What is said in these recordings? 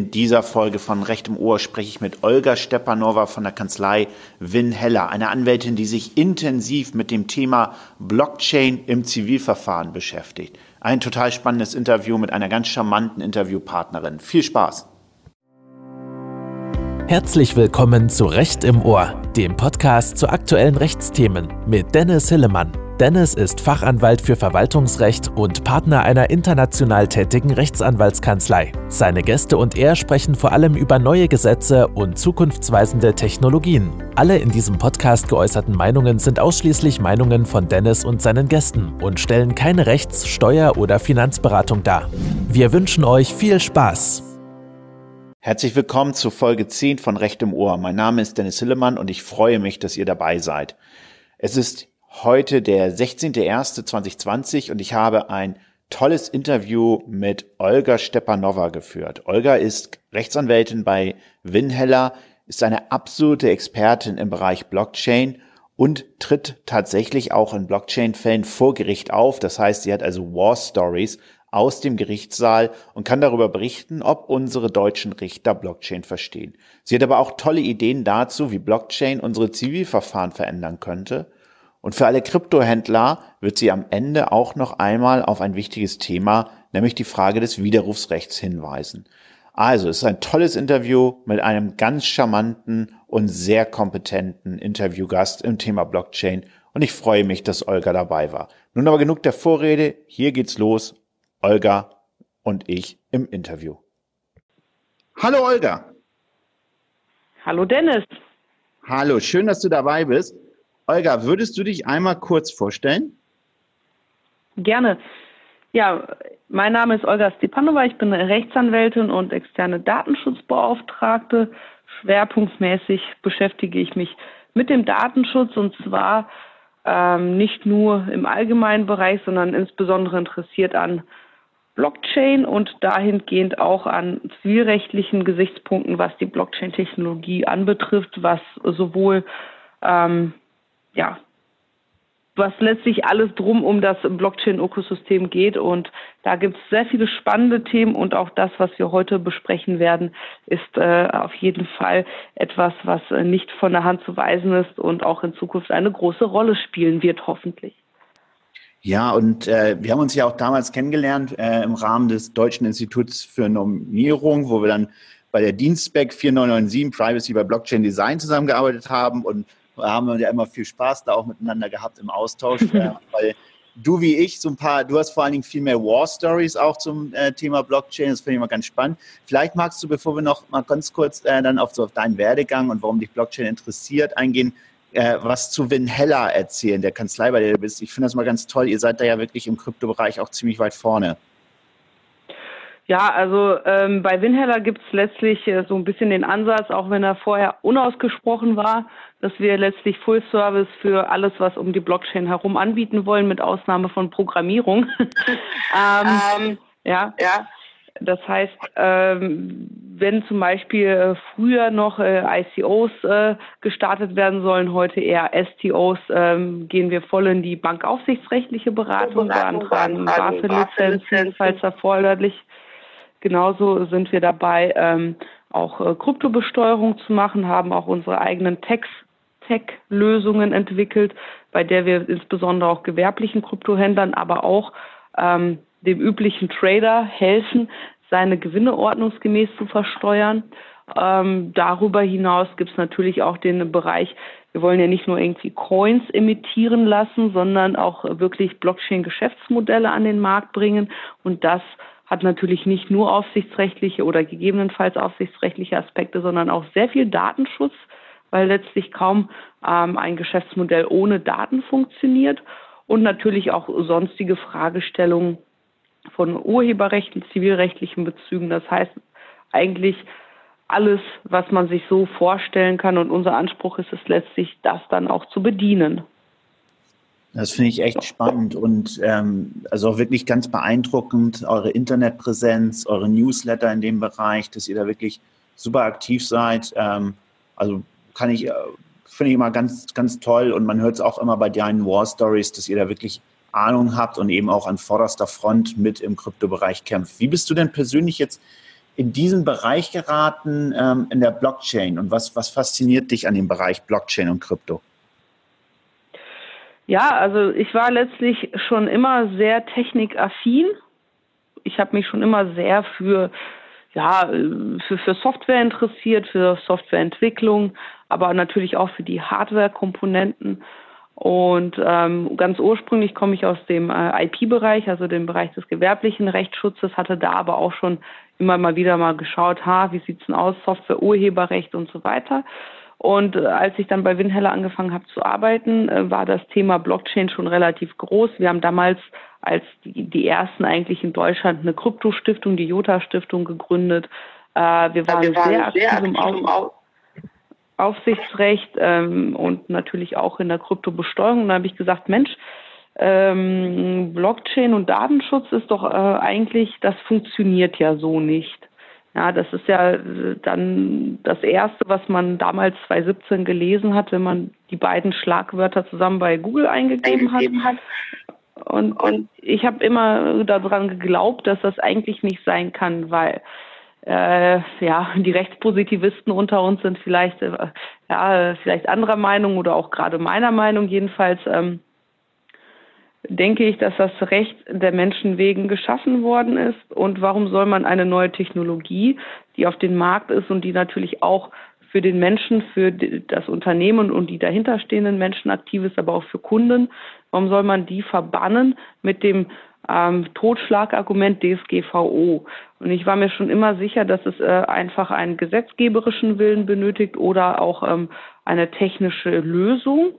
In dieser Folge von Recht im Ohr spreche ich mit Olga Stepanova von der Kanzlei Win Heller, eine Anwältin, die sich intensiv mit dem Thema Blockchain im Zivilverfahren beschäftigt. Ein total spannendes Interview mit einer ganz charmanten Interviewpartnerin. Viel Spaß! Herzlich willkommen zu Recht im Ohr, dem Podcast zu aktuellen Rechtsthemen mit Dennis Hillemann. Dennis ist Fachanwalt für Verwaltungsrecht und Partner einer international tätigen Rechtsanwaltskanzlei. Seine Gäste und er sprechen vor allem über neue Gesetze und zukunftsweisende Technologien. Alle in diesem Podcast geäußerten Meinungen sind ausschließlich Meinungen von Dennis und seinen Gästen und stellen keine Rechts-, Steuer- oder Finanzberatung dar. Wir wünschen euch viel Spaß. Herzlich willkommen zu Folge 10 von Recht im Ohr. Mein Name ist Dennis Hillemann und ich freue mich, dass ihr dabei seid. Es ist heute der 16.01.2020 und ich habe ein tolles Interview mit Olga Stepanova geführt. Olga ist Rechtsanwältin bei Winheller, ist eine absolute Expertin im Bereich Blockchain und tritt tatsächlich auch in Blockchain-Fällen vor Gericht auf. Das heißt, sie hat also War Stories aus dem Gerichtssaal und kann darüber berichten, ob unsere deutschen Richter Blockchain verstehen. Sie hat aber auch tolle Ideen dazu, wie Blockchain unsere Zivilverfahren verändern könnte und für alle Kryptohändler wird sie am Ende auch noch einmal auf ein wichtiges Thema, nämlich die Frage des Widerrufsrechts hinweisen. Also, es ist ein tolles Interview mit einem ganz charmanten und sehr kompetenten Interviewgast im Thema Blockchain und ich freue mich, dass Olga dabei war. Nun aber genug der Vorrede, hier geht's los. Olga und ich im Interview. Hallo Olga. Hallo Dennis. Hallo, schön, dass du dabei bist. Olga, würdest du dich einmal kurz vorstellen? Gerne. Ja, mein Name ist Olga Stepanova. Ich bin Rechtsanwältin und externe Datenschutzbeauftragte. Schwerpunktmäßig beschäftige ich mich mit dem Datenschutz und zwar ähm, nicht nur im allgemeinen Bereich, sondern insbesondere interessiert an Blockchain und dahingehend auch an zivilrechtlichen Gesichtspunkten, was die Blockchain-Technologie anbetrifft, was sowohl ähm, ja, was letztlich alles drum um das Blockchain-Ökosystem geht. Und da gibt es sehr viele spannende Themen und auch das, was wir heute besprechen werden, ist äh, auf jeden Fall etwas, was äh, nicht von der Hand zu weisen ist und auch in Zukunft eine große Rolle spielen wird, hoffentlich. Ja, und äh, wir haben uns ja auch damals kennengelernt äh, im Rahmen des Deutschen Instituts für Normierung, wo wir dann bei der Dienstspec 4997 Privacy bei Blockchain Design zusammengearbeitet haben und haben wir ja immer viel Spaß da auch miteinander gehabt im Austausch, äh, weil du wie ich so ein paar, du hast vor allen Dingen viel mehr War Stories auch zum äh, Thema Blockchain, das finde ich mal ganz spannend. Vielleicht magst du, bevor wir noch mal ganz kurz äh, dann auf, so auf deinen Werdegang und warum dich Blockchain interessiert eingehen, äh, was zu Winhella erzählen, der Kanzlei, bei der du bist. Ich finde das mal ganz toll. Ihr seid da ja wirklich im Kryptobereich auch ziemlich weit vorne. Ja, also ähm, bei Winheller gibt es letztlich äh, so ein bisschen den Ansatz, auch wenn er vorher unausgesprochen war, dass wir letztlich Full Service für alles, was um die Blockchain herum anbieten wollen, mit Ausnahme von Programmierung. ähm, ähm, ja. ja. Das heißt, ähm, wenn zum Beispiel äh, früher noch äh, ICOs äh, gestartet werden sollen, heute eher STOs, ähm, gehen wir voll in die bankaufsichtsrechtliche Beratung, beantragen BaFin-Lizenzen, falls erforderlich. Genauso sind wir dabei, ähm, auch äh, Kryptobesteuerung zu machen, haben auch unsere eigenen Tech-Lösungen entwickelt, bei der wir insbesondere auch gewerblichen Kryptohändlern, aber auch ähm, dem üblichen Trader helfen, seine Gewinne ordnungsgemäß zu versteuern. Ähm, darüber hinaus gibt es natürlich auch den Bereich, wir wollen ja nicht nur irgendwie Coins emittieren lassen, sondern auch wirklich Blockchain-Geschäftsmodelle an den Markt bringen und das hat natürlich nicht nur aufsichtsrechtliche oder gegebenenfalls aufsichtsrechtliche Aspekte, sondern auch sehr viel Datenschutz, weil letztlich kaum ähm, ein Geschäftsmodell ohne Daten funktioniert und natürlich auch sonstige Fragestellungen von Urheberrechten, zivilrechtlichen Bezügen. Das heißt eigentlich alles, was man sich so vorstellen kann und unser Anspruch ist es letztlich, das dann auch zu bedienen. Das finde ich echt spannend und ähm, also auch wirklich ganz beeindruckend, eure Internetpräsenz, eure Newsletter in dem Bereich, dass ihr da wirklich super aktiv seid. Ähm, also kann ich, äh, finde ich immer ganz, ganz toll und man hört es auch immer bei deinen War Stories, dass ihr da wirklich Ahnung habt und eben auch an vorderster Front mit im Kryptobereich kämpft. Wie bist du denn persönlich jetzt in diesen Bereich geraten ähm, in der Blockchain und was, was fasziniert dich an dem Bereich Blockchain und Krypto? Ja, also ich war letztlich schon immer sehr technikaffin. Ich habe mich schon immer sehr für ja, für, für Software interessiert, für Softwareentwicklung, aber natürlich auch für die Hardware-Komponenten. Und ähm, ganz ursprünglich komme ich aus dem äh, IP-Bereich, also dem Bereich des gewerblichen Rechtsschutzes, hatte da aber auch schon immer mal wieder mal geschaut, ha, wie sieht's denn aus, Software, Urheberrecht und so weiter. Und äh, als ich dann bei Winheller angefangen habe zu arbeiten, äh, war das Thema Blockchain schon relativ groß. Wir haben damals als die, die ersten eigentlich in Deutschland eine Kryptostiftung, die Jota-Stiftung gegründet. Äh, wir waren, wir waren sehr aktiv, sehr aktiv im Auf Aufsichtsrecht ähm, und natürlich auch in der Kryptobesteuerung. Und da habe ich gesagt, Mensch, ähm, Blockchain und Datenschutz ist doch äh, eigentlich, das funktioniert ja so nicht. Ja, das ist ja äh, dann das Erste, was man damals 2017 gelesen hat, wenn man die beiden Schlagwörter zusammen bei Google eingegeben, eingegeben hat. Und, und ich habe immer daran geglaubt, dass das eigentlich nicht sein kann, weil äh, ja, die Rechtspositivisten unter uns sind vielleicht, äh, ja, vielleicht anderer Meinung oder auch gerade meiner Meinung jedenfalls. Ähm, denke ich, dass das Recht der Menschen wegen geschaffen worden ist. Und warum soll man eine neue Technologie, die auf dem Markt ist und die natürlich auch für den Menschen, für das Unternehmen und die dahinterstehenden Menschen aktiv ist, aber auch für Kunden, warum soll man die verbannen mit dem ähm, Totschlagargument DSGVO. Und ich war mir schon immer sicher, dass es äh, einfach einen gesetzgeberischen Willen benötigt oder auch ähm, eine technische Lösung,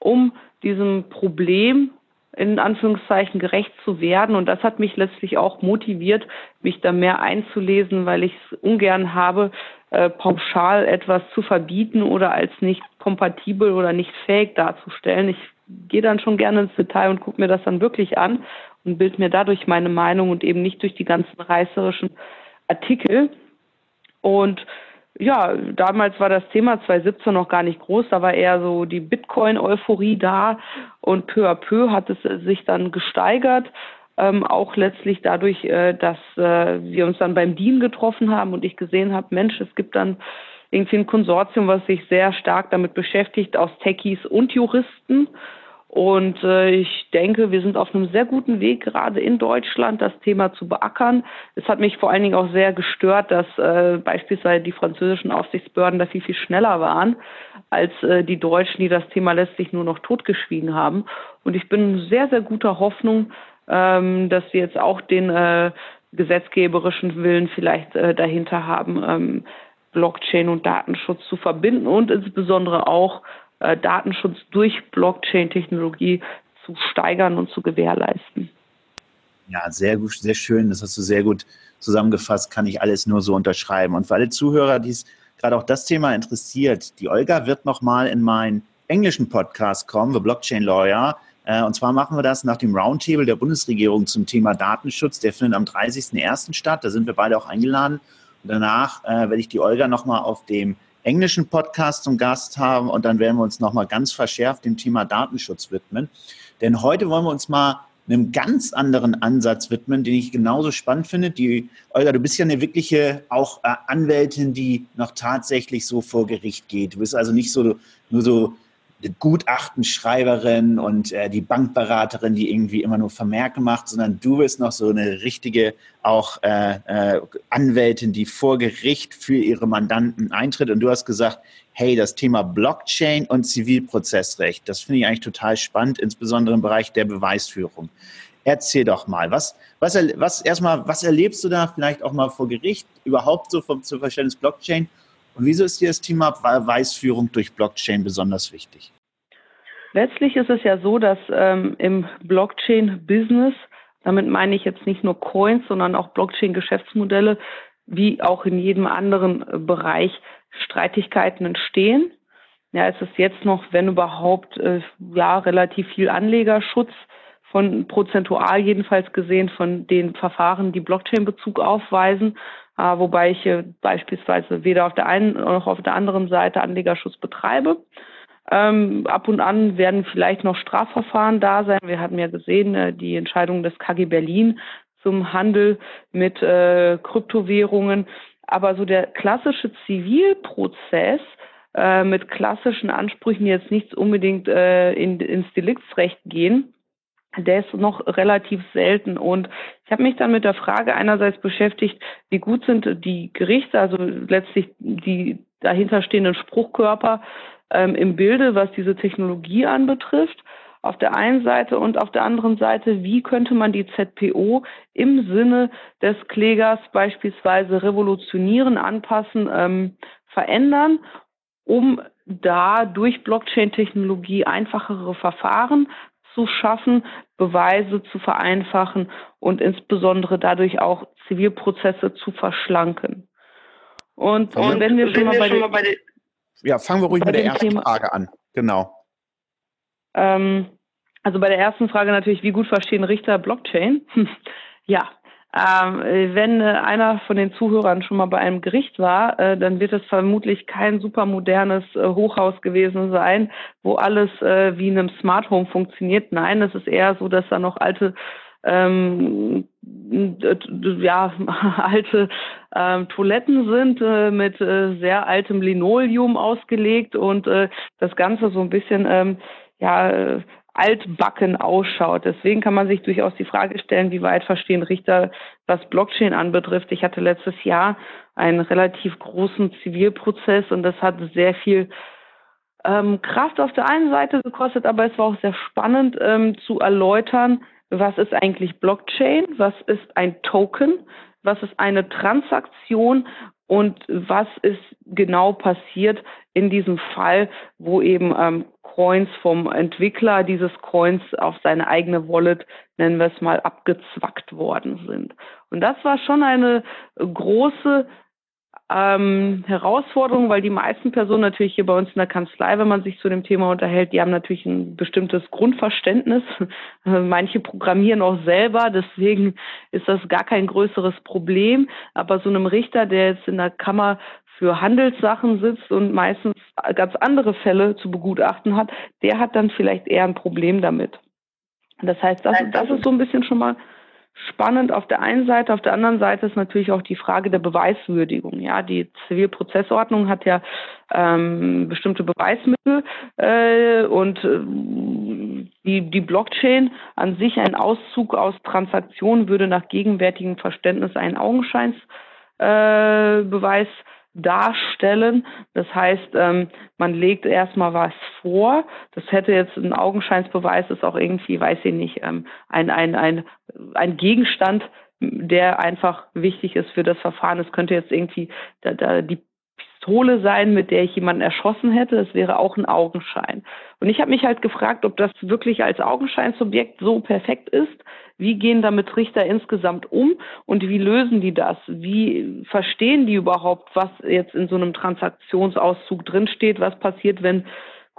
um diesem Problem in Anführungszeichen gerecht zu werden. Und das hat mich letztlich auch motiviert, mich da mehr einzulesen, weil ich es ungern habe, äh, pauschal etwas zu verbieten oder als nicht kompatibel oder nicht fähig darzustellen. Ich gehe dann schon gerne ins Detail und gucke mir das dann wirklich an und bild mir dadurch meine Meinung und eben nicht durch die ganzen reißerischen Artikel. Und ja, damals war das Thema 2017 noch gar nicht groß, da war eher so die Bitcoin-Euphorie da und peu à peu hat es sich dann gesteigert. Ähm, auch letztlich dadurch, äh, dass äh, wir uns dann beim DIN getroffen haben und ich gesehen habe, Mensch, es gibt dann irgendwie ein Konsortium, was sich sehr stark damit beschäftigt, aus Techies und Juristen. Und äh, ich denke, wir sind auf einem sehr guten Weg, gerade in Deutschland das Thema zu beackern. Es hat mich vor allen Dingen auch sehr gestört, dass äh, beispielsweise die französischen Aufsichtsbehörden da viel, viel schneller waren als äh, die Deutschen, die das Thema letztlich nur noch totgeschwiegen haben. Und ich bin sehr, sehr guter Hoffnung, ähm, dass wir jetzt auch den äh, gesetzgeberischen Willen vielleicht äh, dahinter haben, ähm, Blockchain und Datenschutz zu verbinden und insbesondere auch äh, Datenschutz durch Blockchain-Technologie zu steigern und zu gewährleisten. Ja, sehr gut, sehr schön. Das hast du sehr gut zusammengefasst. Kann ich alles nur so unterschreiben. Und für alle Zuhörer, die es gerade auch das Thema interessiert, die Olga wird nochmal in meinen englischen Podcast kommen, The Blockchain Lawyer. Äh, und zwar machen wir das nach dem Roundtable der Bundesregierung zum Thema Datenschutz. Der findet am 30.01. statt. Da sind wir beide auch eingeladen. Und danach äh, werde ich die Olga nochmal auf dem englischen Podcast zum Gast haben und dann werden wir uns nochmal ganz verschärft dem Thema Datenschutz widmen. Denn heute wollen wir uns mal einem ganz anderen Ansatz widmen, den ich genauso spannend finde. Die, Olga, du bist ja eine wirkliche auch äh, Anwältin, die noch tatsächlich so vor Gericht geht. Du bist also nicht so nur so Gutachtenschreiberin und äh, die Bankberaterin, die irgendwie immer nur Vermerke macht, sondern du bist noch so eine richtige auch äh, äh, Anwältin, die vor Gericht für ihre Mandanten eintritt. Und du hast gesagt, hey, das Thema Blockchain und Zivilprozessrecht, das finde ich eigentlich total spannend, insbesondere im Bereich der Beweisführung. Erzähl doch mal, was, was, was erstmal, was erlebst du da vielleicht auch mal vor Gericht, überhaupt so vom, zum Verständnis Blockchain und wieso ist dir das Thema Beweisführung durch Blockchain besonders wichtig? Letztlich ist es ja so, dass ähm, im Blockchain-Business, damit meine ich jetzt nicht nur Coins, sondern auch Blockchain-Geschäftsmodelle, wie auch in jedem anderen äh, Bereich Streitigkeiten entstehen. Ja, es ist jetzt noch, wenn überhaupt, äh, ja, relativ viel Anlegerschutz von prozentual jedenfalls gesehen von den Verfahren, die Blockchain-Bezug aufweisen. Äh, wobei ich beispielsweise weder auf der einen noch auf der anderen Seite Anlegerschutz betreibe. Ähm, ab und an werden vielleicht noch Strafverfahren da sein. Wir hatten ja gesehen, äh, die Entscheidung des KG Berlin zum Handel mit äh, Kryptowährungen. Aber so der klassische Zivilprozess äh, mit klassischen Ansprüchen jetzt nicht unbedingt äh, in, ins Deliktsrecht gehen, der ist noch relativ selten. Und ich habe mich dann mit der Frage einerseits beschäftigt, wie gut sind die Gerichte, also letztlich die dahinterstehenden Spruchkörper ähm, im Bilde, was diese Technologie anbetrifft. Auf der einen Seite und auf der anderen Seite, wie könnte man die ZPO im Sinne des Klägers beispielsweise revolutionieren, anpassen, ähm, verändern, um da durch Blockchain-Technologie einfachere Verfahren zu schaffen, Beweise zu vereinfachen und insbesondere dadurch auch Zivilprozesse zu verschlanken. Und, und wenn wir, schon, mal bei, schon mal bei der, ja, fangen wir ruhig mit der ersten Thema, Frage an. Genau. Ähm, also bei der ersten Frage natürlich, wie gut verstehen Richter Blockchain? ja, ähm, wenn äh, einer von den Zuhörern schon mal bei einem Gericht war, äh, dann wird es vermutlich kein super modernes äh, Hochhaus gewesen sein, wo alles äh, wie in einem Smart Home funktioniert. Nein, es ist eher so, dass da noch alte ähm, ja, alte ähm, Toiletten sind äh, mit äh, sehr altem Linoleum ausgelegt und äh, das Ganze so ein bisschen ähm, ja, altbacken ausschaut. Deswegen kann man sich durchaus die Frage stellen, wie weit verstehen Richter, was Blockchain anbetrifft. Ich hatte letztes Jahr einen relativ großen Zivilprozess und das hat sehr viel ähm, Kraft auf der einen Seite gekostet, aber es war auch sehr spannend ähm, zu erläutern, was ist eigentlich Blockchain, was ist ein Token, was ist eine Transaktion und was ist genau passiert in diesem Fall, wo eben ähm, Coins vom Entwickler dieses Coins auf seine eigene Wallet, nennen wir es mal, abgezwackt worden sind. Und das war schon eine große ähm, Herausforderung, weil die meisten Personen natürlich hier bei uns in der Kanzlei, wenn man sich zu dem Thema unterhält, die haben natürlich ein bestimmtes Grundverständnis. Manche programmieren auch selber, deswegen ist das gar kein größeres Problem. Aber so einem Richter, der jetzt in der Kammer für Handelssachen sitzt und meistens ganz andere Fälle zu begutachten hat, der hat dann vielleicht eher ein Problem damit. Das heißt, das, das ist so ein bisschen schon mal spannend auf der einen Seite. Auf der anderen Seite ist natürlich auch die Frage der Beweiswürdigung. Ja, die Zivilprozessordnung hat ja ähm, bestimmte Beweismittel äh, und äh, die, die Blockchain an sich, ein Auszug aus Transaktionen, würde nach gegenwärtigem Verständnis einen Augenscheinsbeweis äh, darstellen. Das heißt, ähm, man legt erstmal was vor. Das hätte jetzt ein Augenscheinsbeweis, ist auch irgendwie, weiß ich nicht, ähm, ein, ein, ein, ein Gegenstand, der einfach wichtig ist für das Verfahren. Es könnte jetzt irgendwie da, da die Pistole sein, mit der ich jemanden erschossen hätte. Das wäre auch ein Augenschein. Und ich habe mich halt gefragt, ob das wirklich als Augenscheinsobjekt so perfekt ist. Wie gehen damit Richter insgesamt um und wie lösen die das? Wie verstehen die überhaupt, was jetzt in so einem Transaktionsauszug drinsteht? Was passiert, wenn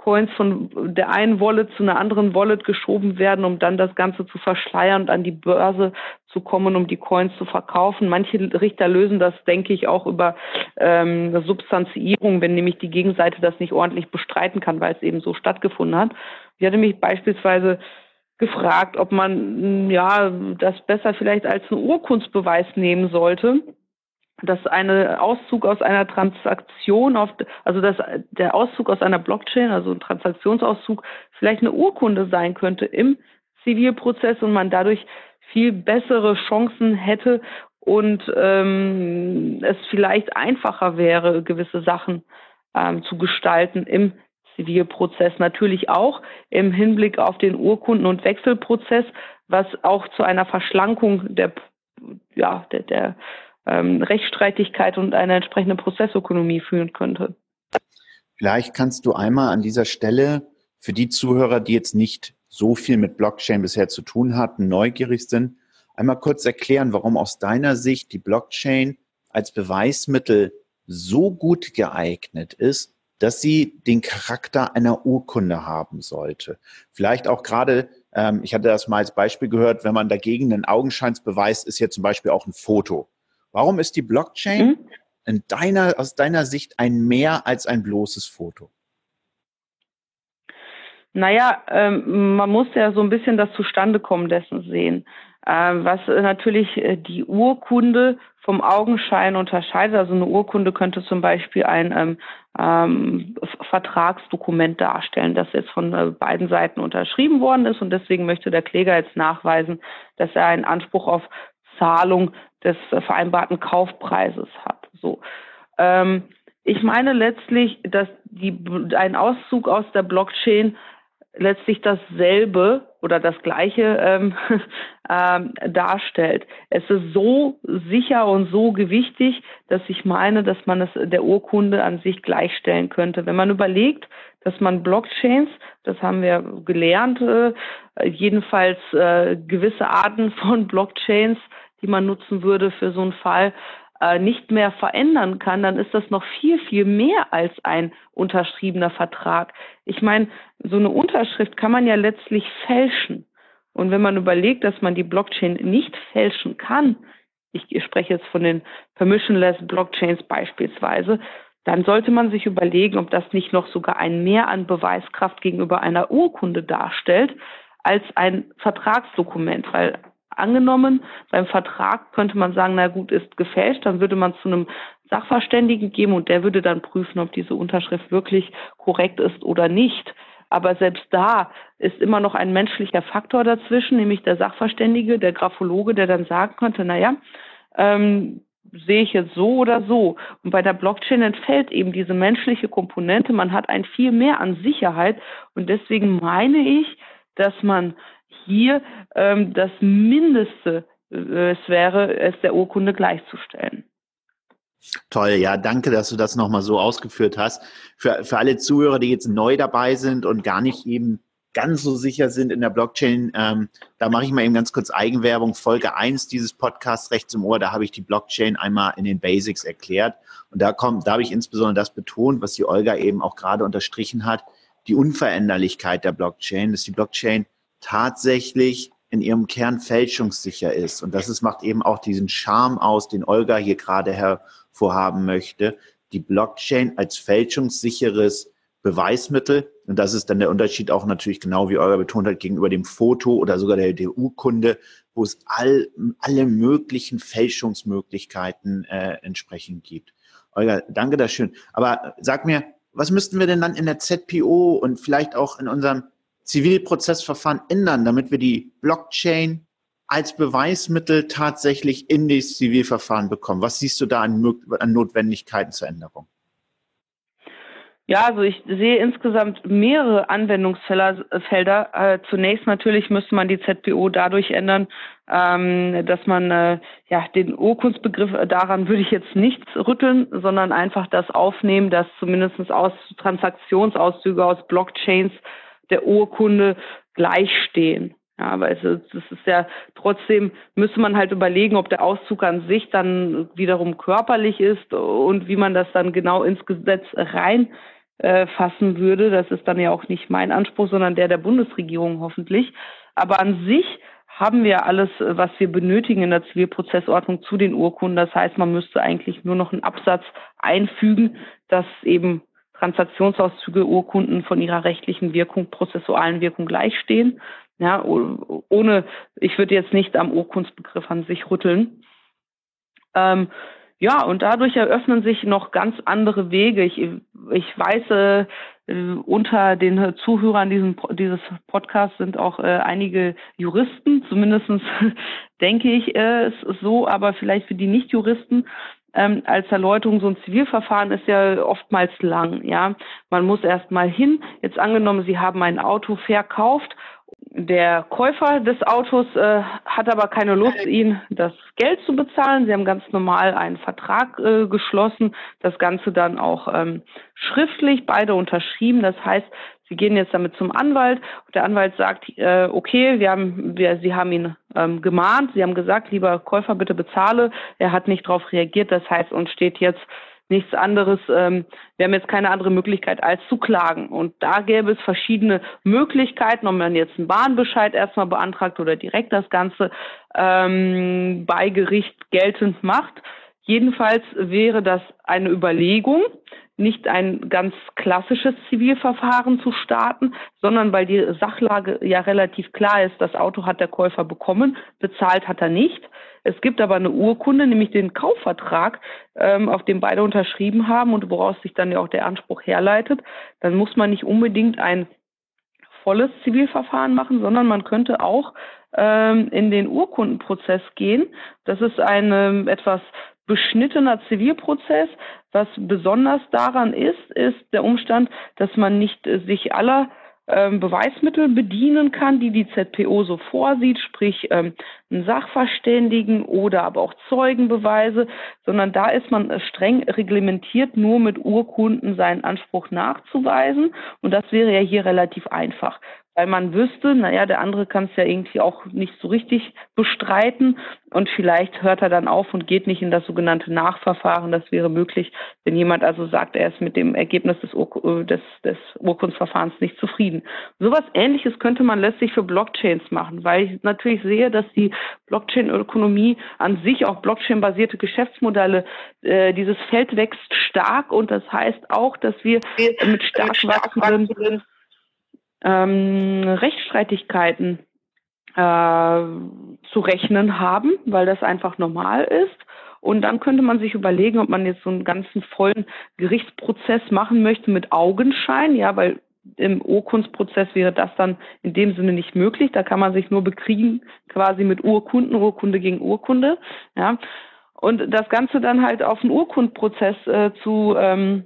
Coins von der einen Wallet zu einer anderen Wallet geschoben werden, um dann das Ganze zu verschleiern und an die Börse zu kommen, um die Coins zu verkaufen. Manche Richter lösen das, denke ich, auch über ähm, Substanzierung, wenn nämlich die Gegenseite das nicht ordentlich bestreiten kann, weil es eben so stattgefunden hat. Ich hatte mich beispielsweise gefragt, ob man ja das besser vielleicht als einen Urkundsbeweis nehmen sollte dass eine Auszug aus einer Transaktion auf, also dass der Auszug aus einer Blockchain, also ein Transaktionsauszug, vielleicht eine Urkunde sein könnte im Zivilprozess und man dadurch viel bessere Chancen hätte und ähm, es vielleicht einfacher wäre, gewisse Sachen ähm, zu gestalten im Zivilprozess. Natürlich auch im Hinblick auf den Urkunden- und Wechselprozess, was auch zu einer Verschlankung der, ja, der, der ähm, Rechtsstreitigkeit und eine entsprechende Prozessökonomie führen könnte. Vielleicht kannst du einmal an dieser Stelle für die Zuhörer, die jetzt nicht so viel mit Blockchain bisher zu tun hatten, neugierig sind, einmal kurz erklären, warum aus deiner Sicht die Blockchain als Beweismittel so gut geeignet ist, dass sie den Charakter einer Urkunde haben sollte. Vielleicht auch gerade, ähm, ich hatte das mal als Beispiel gehört, wenn man dagegen einen Augenscheinsbeweis ist ja zum Beispiel auch ein Foto. Warum ist die Blockchain mhm. in deiner, aus deiner Sicht ein mehr als ein bloßes Foto? Naja, ähm, man muss ja so ein bisschen das Zustandekommen dessen sehen. Ähm, was natürlich äh, die Urkunde vom Augenschein unterscheidet. Also eine Urkunde könnte zum Beispiel ein ähm, ähm, Vertragsdokument darstellen, das jetzt von äh, beiden Seiten unterschrieben worden ist und deswegen möchte der Kläger jetzt nachweisen, dass er einen Anspruch auf Zahlung des vereinbarten Kaufpreises hat. So. Ähm, ich meine letztlich, dass die, ein Auszug aus der Blockchain letztlich dasselbe oder das Gleiche ähm, ähm, darstellt. Es ist so sicher und so gewichtig, dass ich meine, dass man es der Urkunde an sich gleichstellen könnte. Wenn man überlegt, dass man Blockchains, das haben wir gelernt, äh, jedenfalls äh, gewisse Arten von Blockchains, die man nutzen würde für so einen Fall, äh, nicht mehr verändern kann, dann ist das noch viel, viel mehr als ein unterschriebener Vertrag. Ich meine, so eine Unterschrift kann man ja letztlich fälschen. Und wenn man überlegt, dass man die Blockchain nicht fälschen kann, ich spreche jetzt von den permissionless Blockchains beispielsweise, dann sollte man sich überlegen, ob das nicht noch sogar ein Mehr an Beweiskraft gegenüber einer Urkunde darstellt als ein Vertragsdokument, weil angenommen, beim Vertrag könnte man sagen, na gut, ist gefälscht, dann würde man zu einem Sachverständigen geben und der würde dann prüfen, ob diese Unterschrift wirklich korrekt ist oder nicht. Aber selbst da ist immer noch ein menschlicher Faktor dazwischen, nämlich der Sachverständige, der Graphologe, der dann sagen könnte, naja, ähm, sehe ich jetzt so oder so. Und bei der Blockchain entfällt eben diese menschliche Komponente. Man hat ein viel mehr an Sicherheit. Und deswegen meine ich, dass man hier ähm, das Mindeste äh, es wäre, es der Urkunde gleichzustellen. Toll, ja, danke, dass du das nochmal so ausgeführt hast. Für, für alle Zuhörer, die jetzt neu dabei sind und gar nicht eben ganz so sicher sind in der Blockchain, ähm, da mache ich mal eben ganz kurz Eigenwerbung. Folge 1 dieses Podcasts rechts im Ohr, da habe ich die Blockchain einmal in den Basics erklärt. Und da kommt, da habe ich insbesondere das betont, was die Olga eben auch gerade unterstrichen hat, die Unveränderlichkeit der Blockchain, dass die Blockchain tatsächlich in ihrem Kern fälschungssicher ist. Und das ist, macht eben auch diesen Charme aus, den Olga hier gerade hervorhaben möchte. Die Blockchain als fälschungssicheres Beweismittel. Und das ist dann der Unterschied auch natürlich genau, wie Olga betont hat, gegenüber dem Foto oder sogar der, der Urkunde, wo es all, alle möglichen Fälschungsmöglichkeiten äh, entsprechend gibt. Olga, danke das schön. Aber sag mir, was müssten wir denn dann in der ZPO und vielleicht auch in unserem Zivilprozessverfahren ändern, damit wir die Blockchain als Beweismittel tatsächlich in das Zivilverfahren bekommen? Was siehst du da an, an Notwendigkeiten zur Änderung? Ja, also ich sehe insgesamt mehrere Anwendungsfelder. Äh, zunächst natürlich müsste man die ZPO dadurch ändern, ähm, dass man äh, ja den Urkundsbegriff äh, daran würde ich jetzt nichts rütteln, sondern einfach das aufnehmen, dass zumindest aus Transaktionsauszüge aus Blockchains der Urkunde gleichstehen. Ja, aber es ist, es ist ja trotzdem müsste man halt überlegen, ob der Auszug an sich dann wiederum körperlich ist und wie man das dann genau ins Gesetz reinfassen äh, würde. Das ist dann ja auch nicht mein Anspruch, sondern der der Bundesregierung hoffentlich. Aber an sich haben wir alles, was wir benötigen in der Zivilprozessordnung zu den Urkunden. Das heißt, man müsste eigentlich nur noch einen Absatz einfügen, dass eben Transaktionsauszüge, Urkunden von ihrer rechtlichen Wirkung, prozessualen Wirkung gleichstehen. Ja, ohne, ich würde jetzt nicht am Urkundsbegriff an sich rütteln. Ähm, ja, und dadurch eröffnen sich noch ganz andere Wege. Ich, ich weiß, äh, unter den Zuhörern diesen, dieses Podcasts sind auch äh, einige Juristen, zumindestens denke ich äh, es so, aber vielleicht für die Nicht-Juristen ähm, als Erläuterung, so ein Zivilverfahren ist ja oftmals lang, ja. Man muss erst mal hin. Jetzt angenommen, Sie haben ein Auto verkauft der Käufer des Autos äh, hat aber keine Lust, Ihnen das Geld zu bezahlen. Sie haben ganz normal einen Vertrag äh, geschlossen, das Ganze dann auch ähm, schriftlich, beide unterschrieben. Das heißt, Sie gehen jetzt damit zum Anwalt und der Anwalt sagt, äh, okay, wir haben, wir, Sie haben ihn ähm, gemahnt, Sie haben gesagt, lieber Käufer, bitte bezahle. Er hat nicht darauf reagiert. Das heißt, uns steht jetzt nichts anderes. Ähm, wir haben jetzt keine andere Möglichkeit als zu klagen. Und da gäbe es verschiedene Möglichkeiten, ob man jetzt einen Bahnbescheid erstmal beantragt oder direkt das Ganze ähm, bei Gericht geltend macht. Jedenfalls wäre das eine Überlegung, nicht ein ganz klassisches Zivilverfahren zu starten, sondern weil die Sachlage ja relativ klar ist, das Auto hat der Käufer bekommen, bezahlt hat er nicht. Es gibt aber eine Urkunde, nämlich den Kaufvertrag, ähm, auf dem beide unterschrieben haben und woraus sich dann ja auch der Anspruch herleitet. Dann muss man nicht unbedingt ein volles Zivilverfahren machen, sondern man könnte auch ähm, in den Urkundenprozess gehen. Das ist ein ähm, etwas beschnittener Zivilprozess. Was besonders daran ist, ist der Umstand, dass man nicht äh, sich aller ähm, Beweismittel bedienen kann, die die ZPO so vorsieht, sprich ähm, einen Sachverständigen oder aber auch Zeugenbeweise, sondern da ist man äh, streng reglementiert, nur mit Urkunden seinen Anspruch nachzuweisen. Und das wäre ja hier relativ einfach weil man wüsste, naja, der andere kann es ja irgendwie auch nicht so richtig bestreiten und vielleicht hört er dann auf und geht nicht in das sogenannte Nachverfahren. Das wäre möglich, wenn jemand also sagt, er ist mit dem Ergebnis des, Ur äh, des, des Urkundsverfahrens nicht zufrieden. Sowas ähnliches könnte man letztlich für Blockchains machen, weil ich natürlich sehe, dass die Blockchain-Ökonomie an sich auch Blockchain-basierte Geschäftsmodelle, äh, dieses Feld wächst stark und das heißt auch, dass wir mit stark wachsenden ähm, Rechtsstreitigkeiten äh, zu rechnen haben, weil das einfach normal ist. Und dann könnte man sich überlegen, ob man jetzt so einen ganzen vollen Gerichtsprozess machen möchte mit Augenschein, ja, weil im Urkundsprozess wäre das dann in dem Sinne nicht möglich. Da kann man sich nur bekriegen, quasi mit Urkunden, Urkunde gegen Urkunde, ja. Und das Ganze dann halt auf einen Urkundprozess äh, zu ähm,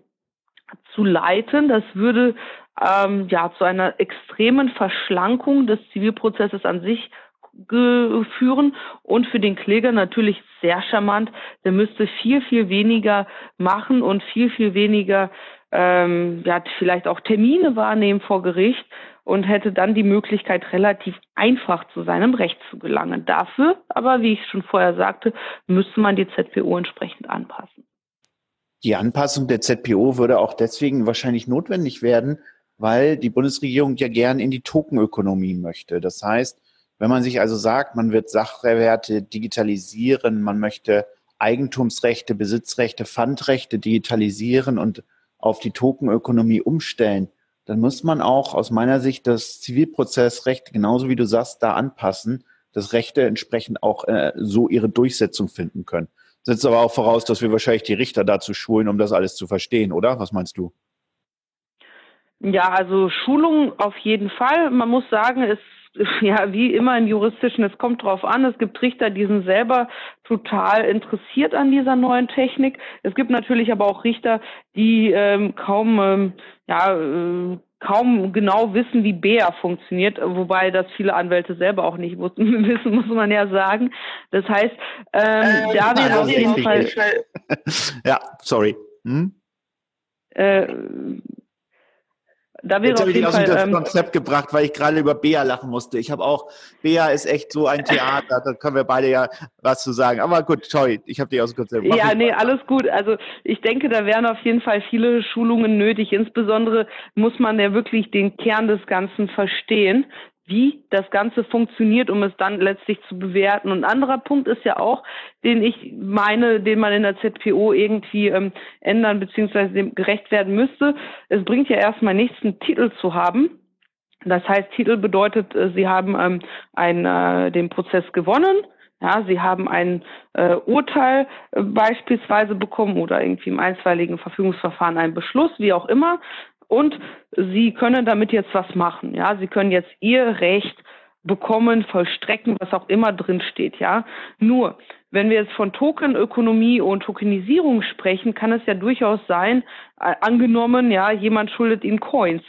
zu leiten, das würde ähm, ja zu einer extremen Verschlankung des Zivilprozesses an sich führen und für den Kläger natürlich sehr charmant. Der müsste viel, viel weniger machen und viel, viel weniger ähm, ja, vielleicht auch Termine wahrnehmen vor Gericht und hätte dann die Möglichkeit, relativ einfach zu seinem Recht zu gelangen. Dafür aber, wie ich schon vorher sagte, müsste man die ZPO entsprechend anpassen. Die Anpassung der ZPO würde auch deswegen wahrscheinlich notwendig werden, weil die Bundesregierung ja gern in die Tokenökonomie möchte. Das heißt, wenn man sich also sagt, man wird Sachwerte digitalisieren, man möchte Eigentumsrechte, Besitzrechte, Pfandrechte digitalisieren und auf die Tokenökonomie umstellen, dann muss man auch aus meiner Sicht das Zivilprozessrecht genauso wie du sagst da anpassen, dass Rechte entsprechend auch äh, so ihre Durchsetzung finden können. Setzt aber auch voraus, dass wir wahrscheinlich die Richter dazu schulen, um das alles zu verstehen, oder? Was meinst du? Ja, also Schulung auf jeden Fall. Man muss sagen, es ja, wie immer im Juristischen, es kommt drauf an. Es gibt Richter, die sind selber total interessiert an dieser neuen Technik. Es gibt natürlich aber auch Richter, die ähm, kaum, ähm, ja, äh, kaum genau wissen, wie BEA funktioniert, wobei das viele Anwälte selber auch nicht wussten, wissen, muss man ja sagen. Das heißt, ähm, äh, da wäre auf jeden Fall. ja, sorry. Hm? Äh, da wäre Jetzt habe ich dich aus dem ähm, Konzept gebracht, weil ich gerade über Bea lachen musste. Ich habe auch, Bea ist echt so ein Theater, da können wir beide ja was zu sagen. Aber gut, sorry, ich habe dich aus dem Konzept gebracht. Ja, nee, alles gut. Also ich denke, da wären auf jeden Fall viele Schulungen nötig. Insbesondere muss man ja wirklich den Kern des Ganzen verstehen wie das Ganze funktioniert, um es dann letztlich zu bewerten. Und ein anderer Punkt ist ja auch, den ich meine, den man in der ZPO irgendwie ähm, ändern bzw. dem gerecht werden müsste. Es bringt ja erstmal nichts, einen Titel zu haben. Das heißt, Titel bedeutet, äh, Sie haben ähm, ein, äh, den Prozess gewonnen. Ja, Sie haben ein äh, Urteil äh, beispielsweise bekommen oder irgendwie im einstweiligen Verfügungsverfahren einen Beschluss, wie auch immer und sie können damit jetzt was machen. Ja, sie können jetzt ihr Recht bekommen, vollstrecken, was auch immer drin steht. Ja, nur wenn wir jetzt von Tokenökonomie und Tokenisierung sprechen, kann es ja durchaus sein, äh, angenommen, ja, jemand schuldet ihnen Coins.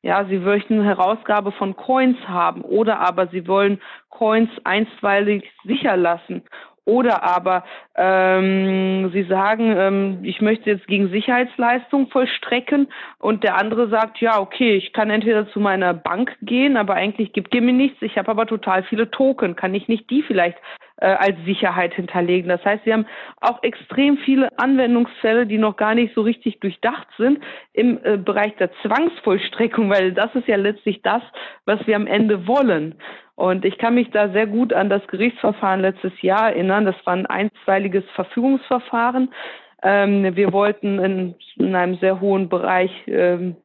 Ja, sie möchten Herausgabe von Coins haben oder aber sie wollen Coins einstweilig sicher lassen oder aber ähm, Sie sagen, ähm, ich möchte jetzt gegen Sicherheitsleistung vollstrecken und der andere sagt, ja, okay, ich kann entweder zu meiner Bank gehen, aber eigentlich gibt ihr mir nichts, ich habe aber total viele Token, kann ich nicht die vielleicht äh, als Sicherheit hinterlegen? Das heißt, Sie haben auch extrem viele Anwendungsfälle, die noch gar nicht so richtig durchdacht sind im äh, Bereich der Zwangsvollstreckung, weil das ist ja letztlich das, was wir am Ende wollen. Und ich kann mich da sehr gut an das Gerichtsverfahren letztes Jahr erinnern. Das war ein einstweiliges Verfügungsverfahren. Ähm, wir wollten in, in, einem sehr hohen Bereich ähm,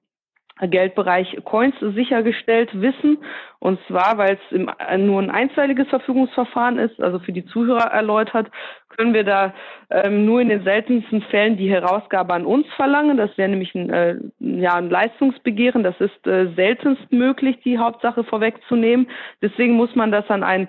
Geldbereich Coins sichergestellt wissen. Und zwar, weil es im, nur ein einzeiliges Verfügungsverfahren ist, also für die Zuhörer erläutert, können wir da ähm, nur in den seltensten Fällen die Herausgabe an uns verlangen. Das wäre nämlich ein, äh, ja, ein Leistungsbegehren. Das ist äh, seltenst möglich, die Hauptsache vorwegzunehmen. Deswegen muss man das an ein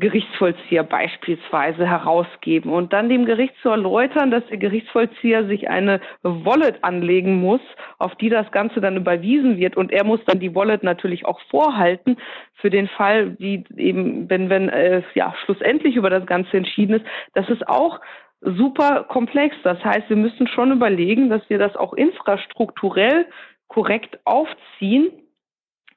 Gerichtsvollzieher beispielsweise herausgeben und dann dem Gericht zu erläutern, dass der Gerichtsvollzieher sich eine Wallet anlegen muss, auf die das Ganze dann überwiesen wird. Und er muss dann die Wallet natürlich auch vorhalten für den Fall, wie eben, wenn, wenn äh, ja schlussendlich über das Ganze entschieden ist, das ist auch super komplex. Das heißt, wir müssen schon überlegen, dass wir das auch infrastrukturell korrekt aufziehen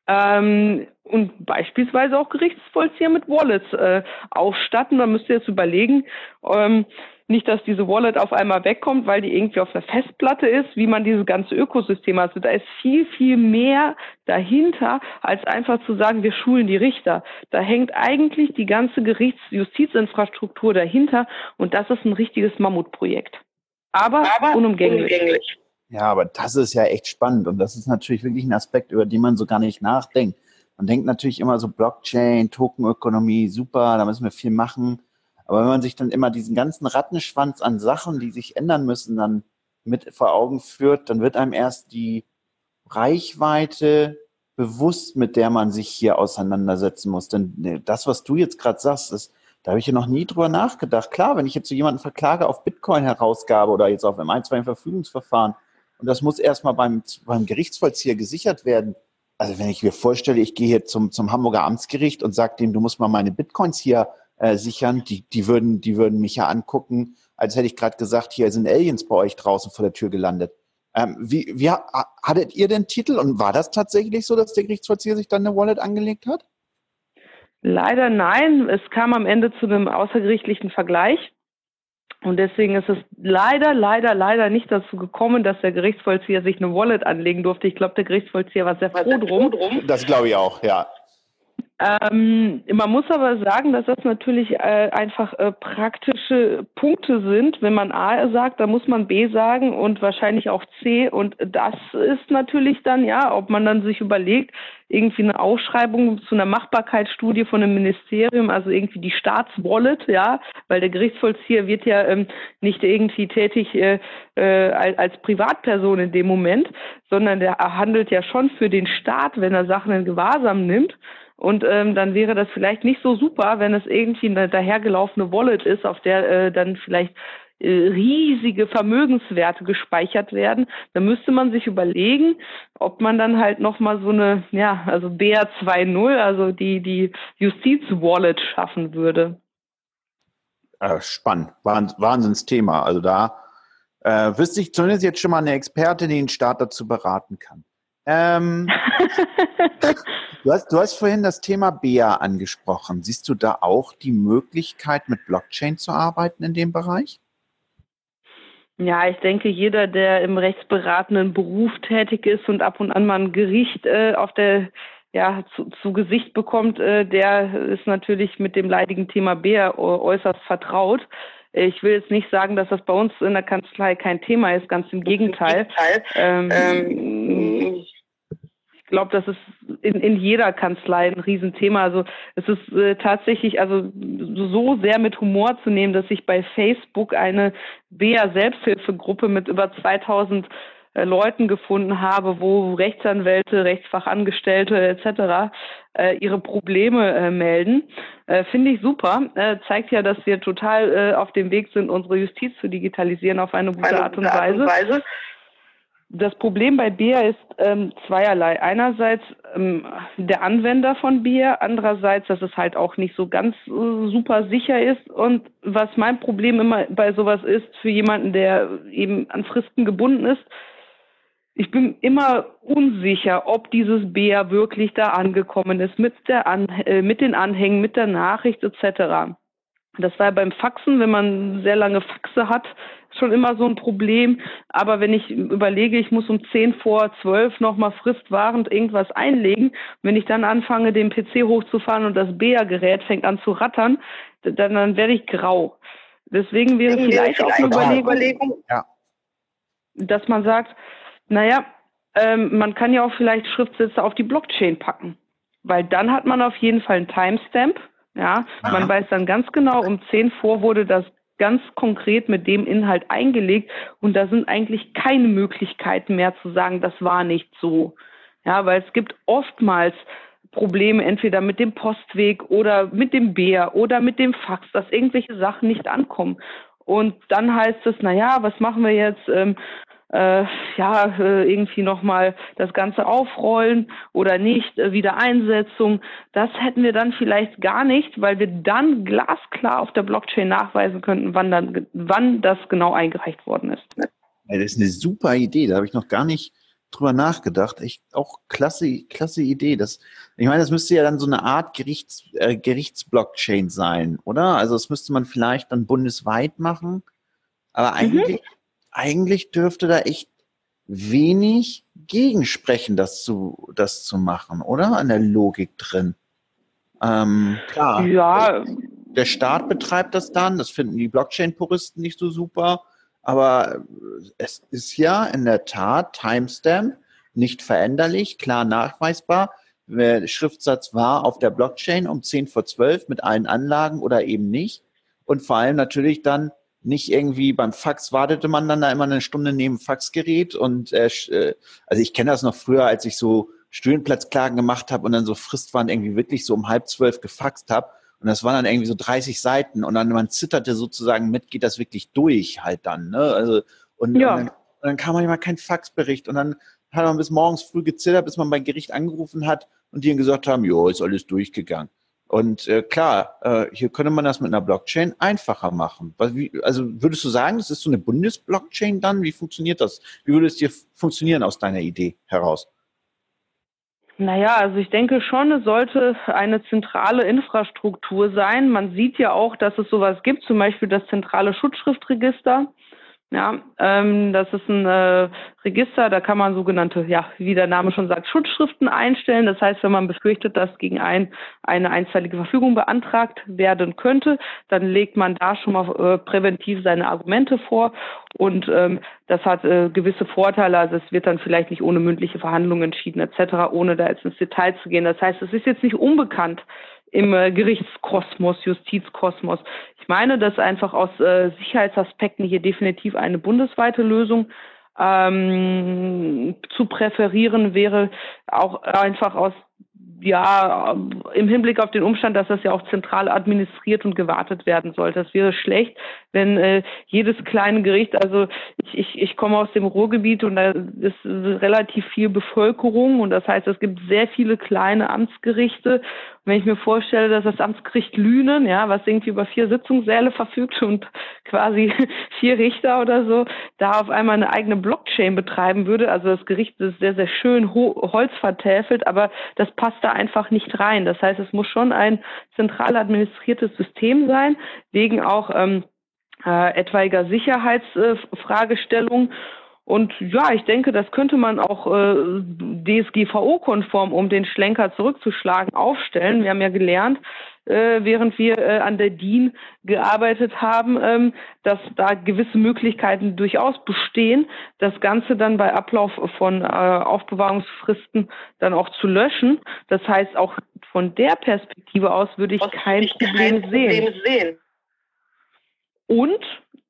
ähm, und beispielsweise auch Gerichtsvollzieher mit Wallets äh, ausstatten. Da müsst ihr jetzt überlegen, ähm, nicht, dass diese Wallet auf einmal wegkommt, weil die irgendwie auf einer Festplatte ist, wie man dieses ganze Ökosystem hat. Also da ist viel, viel mehr dahinter, als einfach zu sagen, wir schulen die Richter. Da hängt eigentlich die ganze Gerichtsjustizinfrastruktur dahinter und das ist ein richtiges Mammutprojekt. Aber, Aber unumgänglich. unumgänglich. Ja, aber das ist ja echt spannend und das ist natürlich wirklich ein Aspekt, über den man so gar nicht nachdenkt. Man denkt natürlich immer so Blockchain, Tokenökonomie, super, da müssen wir viel machen. Aber wenn man sich dann immer diesen ganzen Rattenschwanz an Sachen, die sich ändern müssen, dann mit vor Augen führt, dann wird einem erst die Reichweite bewusst, mit der man sich hier auseinandersetzen muss. Denn ne, das, was du jetzt gerade sagst, ist, da habe ich ja noch nie drüber nachgedacht. Klar, wenn ich jetzt so jemanden verklage auf Bitcoin-Herausgabe oder jetzt auf M1, Verfügungsverfahren, und das muss erstmal beim, beim Gerichtsvollzieher gesichert werden. Also wenn ich mir vorstelle, ich gehe hier zum, zum Hamburger Amtsgericht und sage dem, du musst mal meine Bitcoins hier äh, sichern, die, die, würden, die würden mich ja angucken, als hätte ich gerade gesagt, hier sind Aliens bei euch draußen vor der Tür gelandet. Ähm, wie, wie hattet ihr den Titel und war das tatsächlich so, dass der Gerichtsvollzieher sich dann eine Wallet angelegt hat? Leider nein. Es kam am Ende zu einem außergerichtlichen Vergleich. Und deswegen ist es leider, leider, leider nicht dazu gekommen, dass der Gerichtsvollzieher sich eine Wallet anlegen durfte. Ich glaube, der Gerichtsvollzieher war sehr froh drum. Das glaube ich auch, ja. Ähm, man muss aber sagen, dass das natürlich äh, einfach äh, praktische Punkte sind. Wenn man A sagt, dann muss man B sagen und wahrscheinlich auch C. Und das ist natürlich dann, ja, ob man dann sich überlegt, irgendwie eine Ausschreibung zu einer Machbarkeitsstudie von einem Ministerium, also irgendwie die Staatswallet, ja, weil der Gerichtsvollzieher wird ja ähm, nicht irgendwie tätig äh, äh, als, als Privatperson in dem Moment, sondern der handelt ja schon für den Staat, wenn er Sachen in Gewahrsam nimmt. Und ähm, dann wäre das vielleicht nicht so super, wenn es irgendwie eine dahergelaufene Wallet ist, auf der äh, dann vielleicht äh, riesige Vermögenswerte gespeichert werden. Da müsste man sich überlegen, ob man dann halt nochmal so eine, ja, also BR 2.0, also die, die Justiz-Wallet schaffen würde. Äh, spannend, Wahnsinnsthema. Also da äh, wüsste ich zumindest jetzt schon mal eine Expertin, die den Staat dazu beraten kann. Ähm, du, hast, du hast vorhin das Thema BEA angesprochen. Siehst du da auch die Möglichkeit, mit Blockchain zu arbeiten in dem Bereich? Ja, ich denke, jeder, der im rechtsberatenden Beruf tätig ist und ab und an mal ein Gericht äh, auf der ja, zu, zu Gesicht bekommt, äh, der ist natürlich mit dem leidigen Thema BEA äußerst vertraut. Ich will jetzt nicht sagen, dass das bei uns in der Kanzlei kein Thema ist, ganz im Gegenteil. Ähm, ähm, ich glaube, das ist in, in jeder Kanzlei ein Riesenthema. Also es ist äh, tatsächlich also so sehr mit Humor zu nehmen, dass ich bei Facebook eine BEA Selbsthilfegruppe mit über 2000 äh, Leuten gefunden habe, wo Rechtsanwälte, Rechtsfachangestellte etc. Äh, ihre Probleme äh, melden. Äh, Finde ich super. Äh, zeigt ja, dass wir total äh, auf dem Weg sind, unsere Justiz zu digitalisieren auf eine gute, eine Art, und Art, und Weise. Das Problem bei BIA ist ähm, zweierlei. Einerseits ähm, der Anwender von BIA, andererseits, dass es halt auch nicht so ganz äh, super sicher ist. Und was mein Problem immer bei sowas ist, für jemanden, der eben an Fristen gebunden ist, ich bin immer unsicher, ob dieses BEA wirklich da angekommen ist mit, der An äh, mit den Anhängen, mit der Nachricht etc. Das war beim Faxen, wenn man sehr lange Faxe hat, schon immer so ein Problem. Aber wenn ich überlege, ich muss um 10 vor 12 nochmal fristwahrend irgendwas einlegen, wenn ich dann anfange, den PC hochzufahren und das BEA-Gerät fängt an zu rattern, dann, dann werde ich grau. Deswegen wäre vielleicht, vielleicht auch eine Überlegung, Überlegung ja. dass man sagt, naja, ähm, man kann ja auch vielleicht Schriftsätze auf die Blockchain packen. Weil dann hat man auf jeden Fall einen Timestamp. Ja, Aha. man weiß dann ganz genau, um 10 vor wurde das ganz konkret mit dem Inhalt eingelegt und da sind eigentlich keine Möglichkeiten mehr zu sagen, das war nicht so. Ja, weil es gibt oftmals Probleme entweder mit dem Postweg oder mit dem Bär oder mit dem Fax, dass irgendwelche Sachen nicht ankommen. Und dann heißt es, na ja, was machen wir jetzt? Ähm, äh, ja, äh, irgendwie nochmal das Ganze aufrollen oder nicht, äh, Wiedereinsetzung. Das hätten wir dann vielleicht gar nicht, weil wir dann glasklar auf der Blockchain nachweisen könnten, wann, dann, wann das genau eingereicht worden ist. Ja, das ist eine super Idee, da habe ich noch gar nicht drüber nachgedacht. Echt auch klasse, klasse Idee. Das, ich meine, das müsste ja dann so eine Art Gerichts, äh, Gerichtsblockchain sein, oder? Also das müsste man vielleicht dann bundesweit machen. Aber mhm. eigentlich, mhm eigentlich dürfte da echt wenig gegensprechen, das zu, das zu machen, oder? An der Logik drin. Ähm, klar. Ja. Der Staat betreibt das dann, das finden die Blockchain-Puristen nicht so super, aber es ist ja in der Tat Timestamp, nicht veränderlich, klar nachweisbar. Der Schriftsatz war auf der Blockchain um 10 vor 12 mit allen Anlagen oder eben nicht. Und vor allem natürlich dann nicht irgendwie beim Fax wartete man dann da immer eine Stunde neben Faxgerät und äh, äh also ich kenne das noch früher, als ich so Studienplatzklagen gemacht habe und dann so Fristwand irgendwie wirklich so um halb zwölf gefaxt habe und das waren dann irgendwie so 30 Seiten und dann man zitterte sozusagen mit, geht das wirklich durch halt dann, ne? Also und, ja. und, dann, und dann kam manchmal kein Faxbericht und dann hat man bis morgens früh gezittert, bis man beim Gericht angerufen hat und die gesagt haben, jo, ist alles durchgegangen. Und äh, klar, äh, hier könnte man das mit einer Blockchain einfacher machen. Wie, also würdest du sagen, das ist so eine Bundesblockchain dann? Wie funktioniert das? Wie würde es dir funktionieren aus deiner Idee heraus? Naja, also ich denke schon, es sollte eine zentrale Infrastruktur sein. Man sieht ja auch, dass es sowas gibt, zum Beispiel das zentrale Schutzschriftregister. Ja, ähm, das ist ein äh, Register, da kann man sogenannte, ja, wie der Name schon sagt, Schutzschriften einstellen. Das heißt, wenn man befürchtet, dass gegen ein, eine einstweilige Verfügung beantragt werden könnte, dann legt man da schon mal äh, präventiv seine Argumente vor und ähm, das hat äh, gewisse Vorteile. Also es wird dann vielleicht nicht ohne mündliche Verhandlungen entschieden etc., ohne da jetzt ins Detail zu gehen. Das heißt, es ist jetzt nicht unbekannt, im äh, Gerichtskosmos, Justizkosmos. Ich meine, dass einfach aus äh, Sicherheitsaspekten hier definitiv eine bundesweite Lösung ähm, zu präferieren wäre, auch einfach aus ja, im Hinblick auf den Umstand, dass das ja auch zentral administriert und gewartet werden sollte. Das wäre schlecht, wenn äh, jedes kleine Gericht, also ich, ich, ich komme aus dem Ruhrgebiet und da ist relativ viel Bevölkerung und das heißt, es gibt sehr viele kleine Amtsgerichte. Wenn ich mir vorstelle, dass das Amtsgericht Lünen, ja, was irgendwie über vier Sitzungssäle verfügt und quasi vier Richter oder so, da auf einmal eine eigene Blockchain betreiben würde, also das Gericht ist sehr, sehr schön Holz vertäfelt, aber das passt da einfach nicht rein. Das heißt, es muss schon ein zentral administriertes System sein, wegen auch ähm, äh, etwaiger Sicherheitsfragestellungen. Äh, und ja, ich denke, das könnte man auch äh, DSGVO-konform, um den Schlenker zurückzuschlagen, aufstellen. Wir haben ja gelernt, äh, während wir äh, an der DIN gearbeitet haben, ähm, dass da gewisse Möglichkeiten durchaus bestehen, das Ganze dann bei Ablauf von äh, Aufbewahrungsfristen dann auch zu löschen. Das heißt, auch von der Perspektive aus würde ich kein, Problem, kein Problem sehen. Und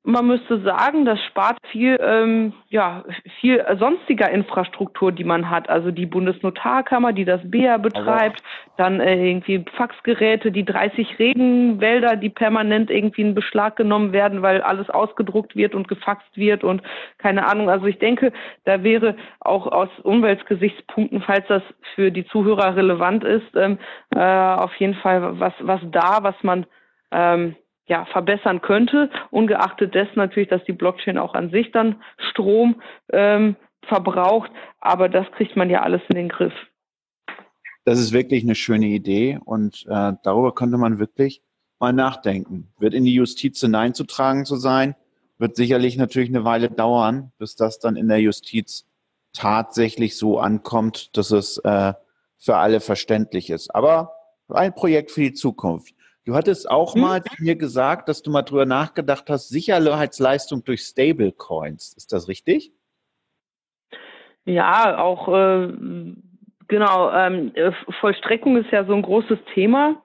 man müsste sagen, das spart viel, ähm, ja, viel sonstiger Infrastruktur, die man hat. Also die Bundesnotarkammer, die das BEA betreibt, also. dann äh, irgendwie Faxgeräte, die 30 Regenwälder, die permanent irgendwie in Beschlag genommen werden, weil alles ausgedruckt wird und gefaxt wird und keine Ahnung. Also ich denke, da wäre auch aus Umweltgesichtspunkten, falls das für die Zuhörer relevant ist, ähm, äh, auf jeden Fall was, was da, was man ähm, ja, verbessern könnte, ungeachtet dessen natürlich, dass die Blockchain auch an sich dann Strom ähm, verbraucht, aber das kriegt man ja alles in den Griff. Das ist wirklich eine schöne Idee und äh, darüber könnte man wirklich mal nachdenken. Wird in die Justiz hineinzutragen zu sein wird sicherlich natürlich eine Weile dauern, bis das dann in der Justiz tatsächlich so ankommt, dass es äh, für alle verständlich ist. Aber ein Projekt für die Zukunft. Du hattest auch hm? mal mir gesagt, dass du mal drüber nachgedacht hast, Sicherheitsleistung durch Stablecoins. Ist das richtig? Ja, auch äh, genau. Ähm, Vollstreckung ist ja so ein großes Thema.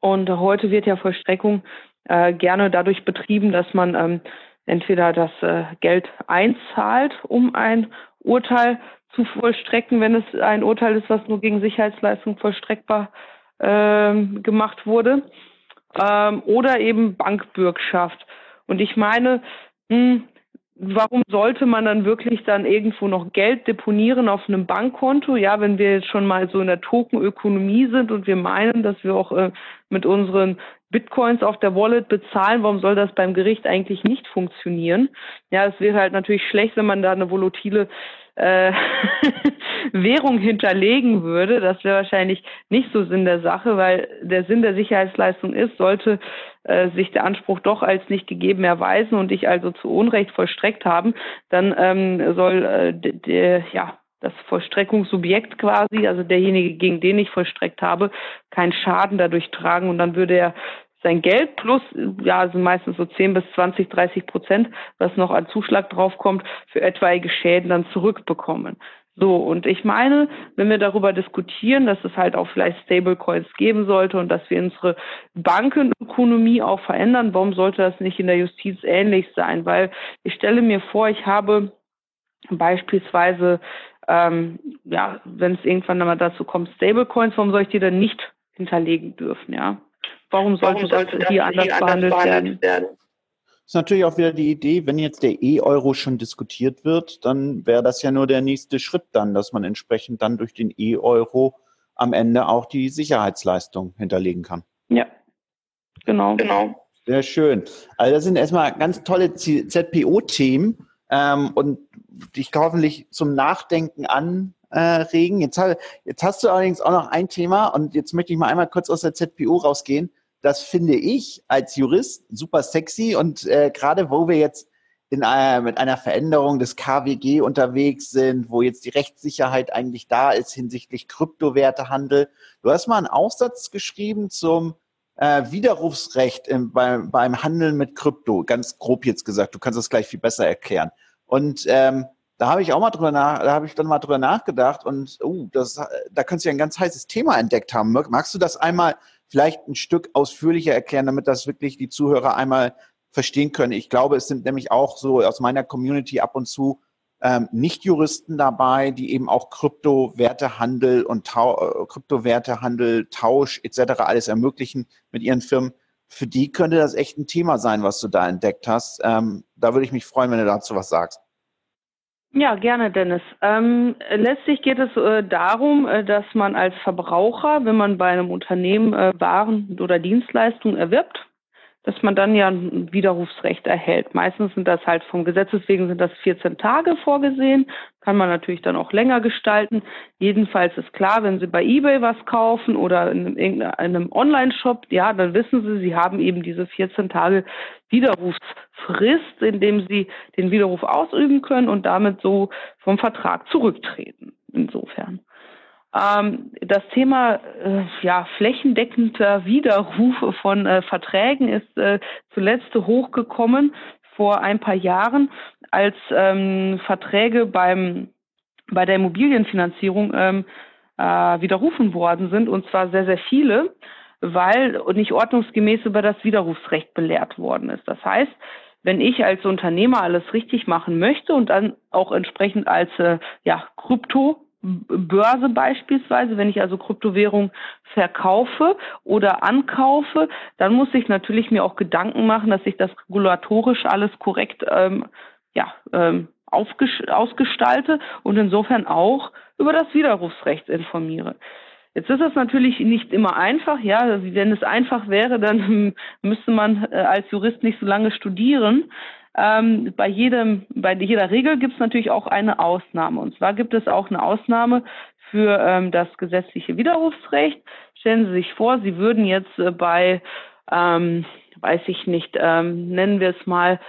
Und heute wird ja Vollstreckung äh, gerne dadurch betrieben, dass man ähm, entweder das äh, Geld einzahlt, um ein Urteil zu vollstrecken, wenn es ein Urteil ist, was nur gegen Sicherheitsleistung vollstreckbar ähm, gemacht wurde, ähm, oder eben Bankbürgschaft. Und ich meine, mh, hm, warum sollte man dann wirklich dann irgendwo noch Geld deponieren auf einem Bankkonto? Ja, wenn wir jetzt schon mal so in der Tokenökonomie sind und wir meinen, dass wir auch äh, mit unseren Bitcoins auf der Wallet bezahlen, warum soll das beim Gericht eigentlich nicht funktionieren? Ja, es wäre halt natürlich schlecht, wenn man da eine volatile äh, Währung hinterlegen würde. Das wäre wahrscheinlich nicht so Sinn der Sache, weil der Sinn der Sicherheitsleistung ist, sollte äh, sich der Anspruch doch als nicht gegeben erweisen und ich also zu Unrecht vollstreckt haben, dann ähm, soll äh, der, ja, das Vollstreckungssubjekt quasi, also derjenige, gegen den ich vollstreckt habe, keinen Schaden dadurch tragen und dann würde er sein Geld plus, ja, sind meistens so 10 bis 20, 30 Prozent, was noch an Zuschlag draufkommt, für etwaige Schäden dann zurückbekommen. So, und ich meine, wenn wir darüber diskutieren, dass es halt auch vielleicht Stablecoins geben sollte und dass wir unsere Bankenökonomie auch verändern, warum sollte das nicht in der Justiz ähnlich sein? Weil ich stelle mir vor, ich habe beispielsweise, ähm, ja, wenn es irgendwann einmal dazu kommt, Stablecoins, warum soll ich die dann nicht hinterlegen dürfen, ja? Warum sollte, warum sollte das hier anders, anders behandelt, behandelt werden? werden? Das ist natürlich auch wieder die Idee, wenn jetzt der E-Euro schon diskutiert wird, dann wäre das ja nur der nächste Schritt dann, dass man entsprechend dann durch den E-Euro am Ende auch die Sicherheitsleistung hinterlegen kann. Ja, genau. genau. Sehr schön. Also das sind erstmal ganz tolle ZPO-Themen ähm, und dich hoffentlich zum Nachdenken anregen. Jetzt, jetzt hast du allerdings auch noch ein Thema und jetzt möchte ich mal einmal kurz aus der ZPO rausgehen das finde ich als Jurist super sexy und äh, gerade wo wir jetzt in einer, mit einer Veränderung des KWG unterwegs sind, wo jetzt die Rechtssicherheit eigentlich da ist hinsichtlich Kryptowertehandel. Du hast mal einen Aufsatz geschrieben zum äh, Widerrufsrecht im, beim, beim Handeln mit Krypto, ganz grob jetzt gesagt. Du kannst das gleich viel besser erklären. Und ähm, da habe ich auch mal drüber nach, da habe ich dann mal drüber nachgedacht und uh, das, da könntest du ja ein ganz heißes Thema entdeckt haben. Magst du das einmal vielleicht ein Stück ausführlicher erklären, damit das wirklich die Zuhörer einmal verstehen können. Ich glaube, es sind nämlich auch so aus meiner Community ab und zu ähm, Nicht-Juristen dabei, die eben auch Kryptowertehandel und Tau äh, Kryptowertehandel, Tausch etc. alles ermöglichen mit ihren Firmen. Für die könnte das echt ein Thema sein, was du da entdeckt hast. Ähm, da würde ich mich freuen, wenn du dazu was sagst. Ja, gerne, Dennis. Ähm, letztlich geht es äh, darum, äh, dass man als Verbraucher, wenn man bei einem Unternehmen äh, Waren oder Dienstleistungen erwirbt, dass man dann ja ein Widerrufsrecht erhält. Meistens sind das halt vom Gesetzes wegen sind das 14 Tage vorgesehen, kann man natürlich dann auch länger gestalten. Jedenfalls ist klar, wenn Sie bei eBay was kaufen oder in irgendeinem Online-Shop, ja, dann wissen Sie, Sie haben eben diese 14 Tage Widerrufsfrist, in dem Sie den Widerruf ausüben können und damit so vom Vertrag zurücktreten. Insofern. Ähm, das Thema äh, ja, flächendeckender Widerruf von äh, Verträgen ist äh, zuletzt hochgekommen vor ein paar Jahren, als ähm, Verträge beim, bei der Immobilienfinanzierung ähm, äh, widerrufen worden sind, und zwar sehr, sehr viele, weil nicht ordnungsgemäß über das Widerrufsrecht belehrt worden ist. Das heißt, wenn ich als Unternehmer alles richtig machen möchte und dann auch entsprechend als äh, ja, Krypto Börse beispielsweise, wenn ich also Kryptowährung verkaufe oder ankaufe, dann muss ich natürlich mir auch Gedanken machen, dass ich das regulatorisch alles korrekt ähm, ja, ähm, ausgestalte und insofern auch über das Widerrufsrecht informiere. Jetzt ist das natürlich nicht immer einfach, ja. Wenn es einfach wäre, dann müsste man äh, als Jurist nicht so lange studieren. Ähm, bei, jedem, bei jeder Regel gibt es natürlich auch eine Ausnahme. Und zwar gibt es auch eine Ausnahme für ähm, das gesetzliche Widerrufsrecht. Stellen Sie sich vor, Sie würden jetzt äh, bei, ähm, weiß ich nicht, ähm, nennen wir es mal,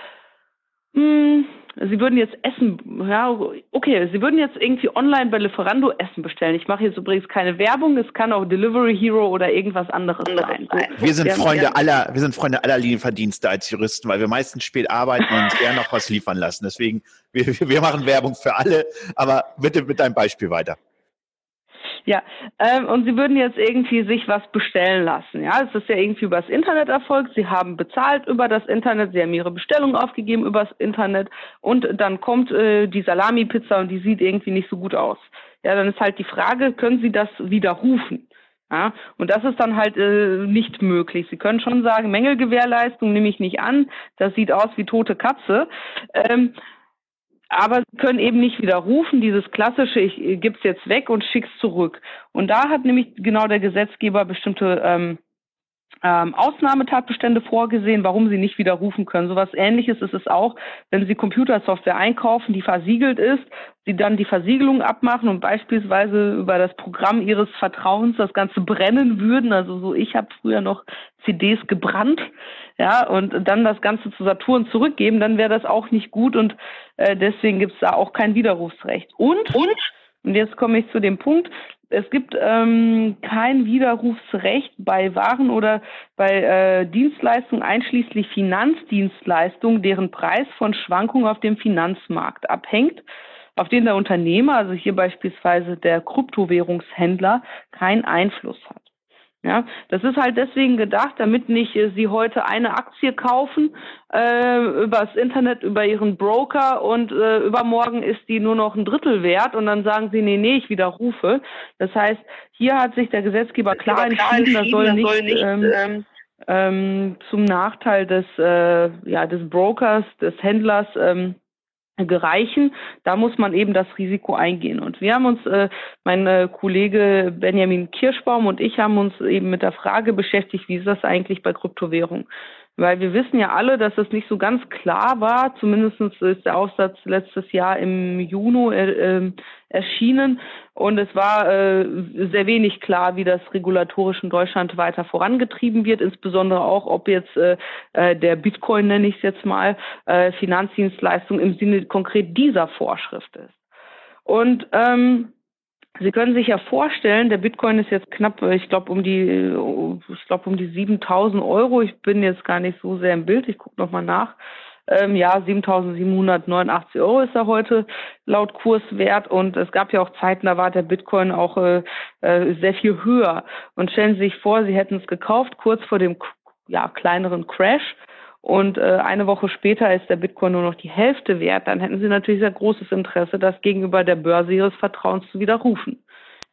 Hm, Sie würden jetzt Essen, ja, okay, Sie würden jetzt irgendwie online bei Lieferando Essen bestellen. Ich mache jetzt übrigens keine Werbung, es kann auch Delivery Hero oder irgendwas anderes sein. Wir sind Freunde aller, wir sind Freunde aller Lieferdienste als Juristen, weil wir meistens spät arbeiten und eher noch was liefern lassen. Deswegen, wir, wir machen Werbung für alle, aber bitte mit deinem Beispiel weiter. Ja, ähm, und Sie würden jetzt irgendwie sich was bestellen lassen. Ja, es ist ja irgendwie übers Internet erfolgt. Sie haben bezahlt über das Internet, Sie haben Ihre Bestellung aufgegeben übers Internet und dann kommt äh, die Salami-Pizza und die sieht irgendwie nicht so gut aus. Ja, dann ist halt die Frage, können Sie das widerrufen? Ja, und das ist dann halt äh, nicht möglich. Sie können schon sagen, Mängelgewährleistung nehme ich nicht an, das sieht aus wie tote Katze. Ähm, aber sie können eben nicht widerrufen, dieses klassische, ich äh, gebe es jetzt weg und schick's zurück. Und da hat nämlich genau der Gesetzgeber bestimmte ähm, ähm, Ausnahmetatbestände vorgesehen, warum sie nicht widerrufen können. So was ähnliches ist es auch, wenn Sie Computersoftware einkaufen, die versiegelt ist, Sie dann die Versiegelung abmachen und beispielsweise über das Programm Ihres Vertrauens das Ganze brennen würden. Also so, ich habe früher noch CDs gebrannt, ja, und dann das Ganze zu Saturn zurückgeben, dann wäre das auch nicht gut und äh, deswegen gibt es da auch kein Widerrufsrecht. Und, und, und jetzt komme ich zu dem Punkt, es gibt ähm, kein Widerrufsrecht bei Waren oder bei äh, Dienstleistungen einschließlich Finanzdienstleistungen, deren Preis von Schwankungen auf dem Finanzmarkt abhängt, auf den der Unternehmer, also hier beispielsweise der Kryptowährungshändler, keinen Einfluss hat. Ja, das ist halt deswegen gedacht, damit nicht äh, Sie heute eine Aktie kaufen äh, übers Internet, über Ihren Broker und äh, übermorgen ist die nur noch ein Drittel wert und dann sagen Sie, nee, nee, ich widerrufe. Das heißt, hier hat sich der Gesetzgeber klar, entschieden, das soll nicht, soll nicht ähm, ähm, ähm, zum Nachteil des, äh, ja, des Brokers, des Händlers ähm, gereichen. Da muss man eben das Risiko eingehen. Und wir haben uns, äh, mein äh, Kollege Benjamin Kirschbaum und ich haben uns eben mit der Frage beschäftigt, wie ist das eigentlich bei Kryptowährungen? Weil wir wissen ja alle, dass es nicht so ganz klar war. Zumindest ist der Aufsatz letztes Jahr im Juni äh, ähm, erschienen. Und es war äh, sehr wenig klar, wie das regulatorisch in Deutschland weiter vorangetrieben wird. Insbesondere auch, ob jetzt äh, äh der Bitcoin, nenne ich es jetzt mal, äh, Finanzdienstleistung im Sinne konkret dieser Vorschrift ist. Und ähm, Sie können sich ja vorstellen, der Bitcoin ist jetzt knapp, ich glaube um die, ich glaube um die 7.000 Euro. Ich bin jetzt gar nicht so sehr im Bild. Ich gucke noch mal nach. Ähm, ja, 7.789 Euro ist er heute laut Kurswert und es gab ja auch Zeiten, da war der Bitcoin auch äh, äh, sehr viel höher. Und stellen Sie sich vor, Sie hätten es gekauft kurz vor dem ja, kleineren Crash und äh, eine Woche später ist der Bitcoin nur noch die Hälfte wert, dann hätten Sie natürlich sehr großes Interesse, das gegenüber der Börse Ihres Vertrauens zu widerrufen.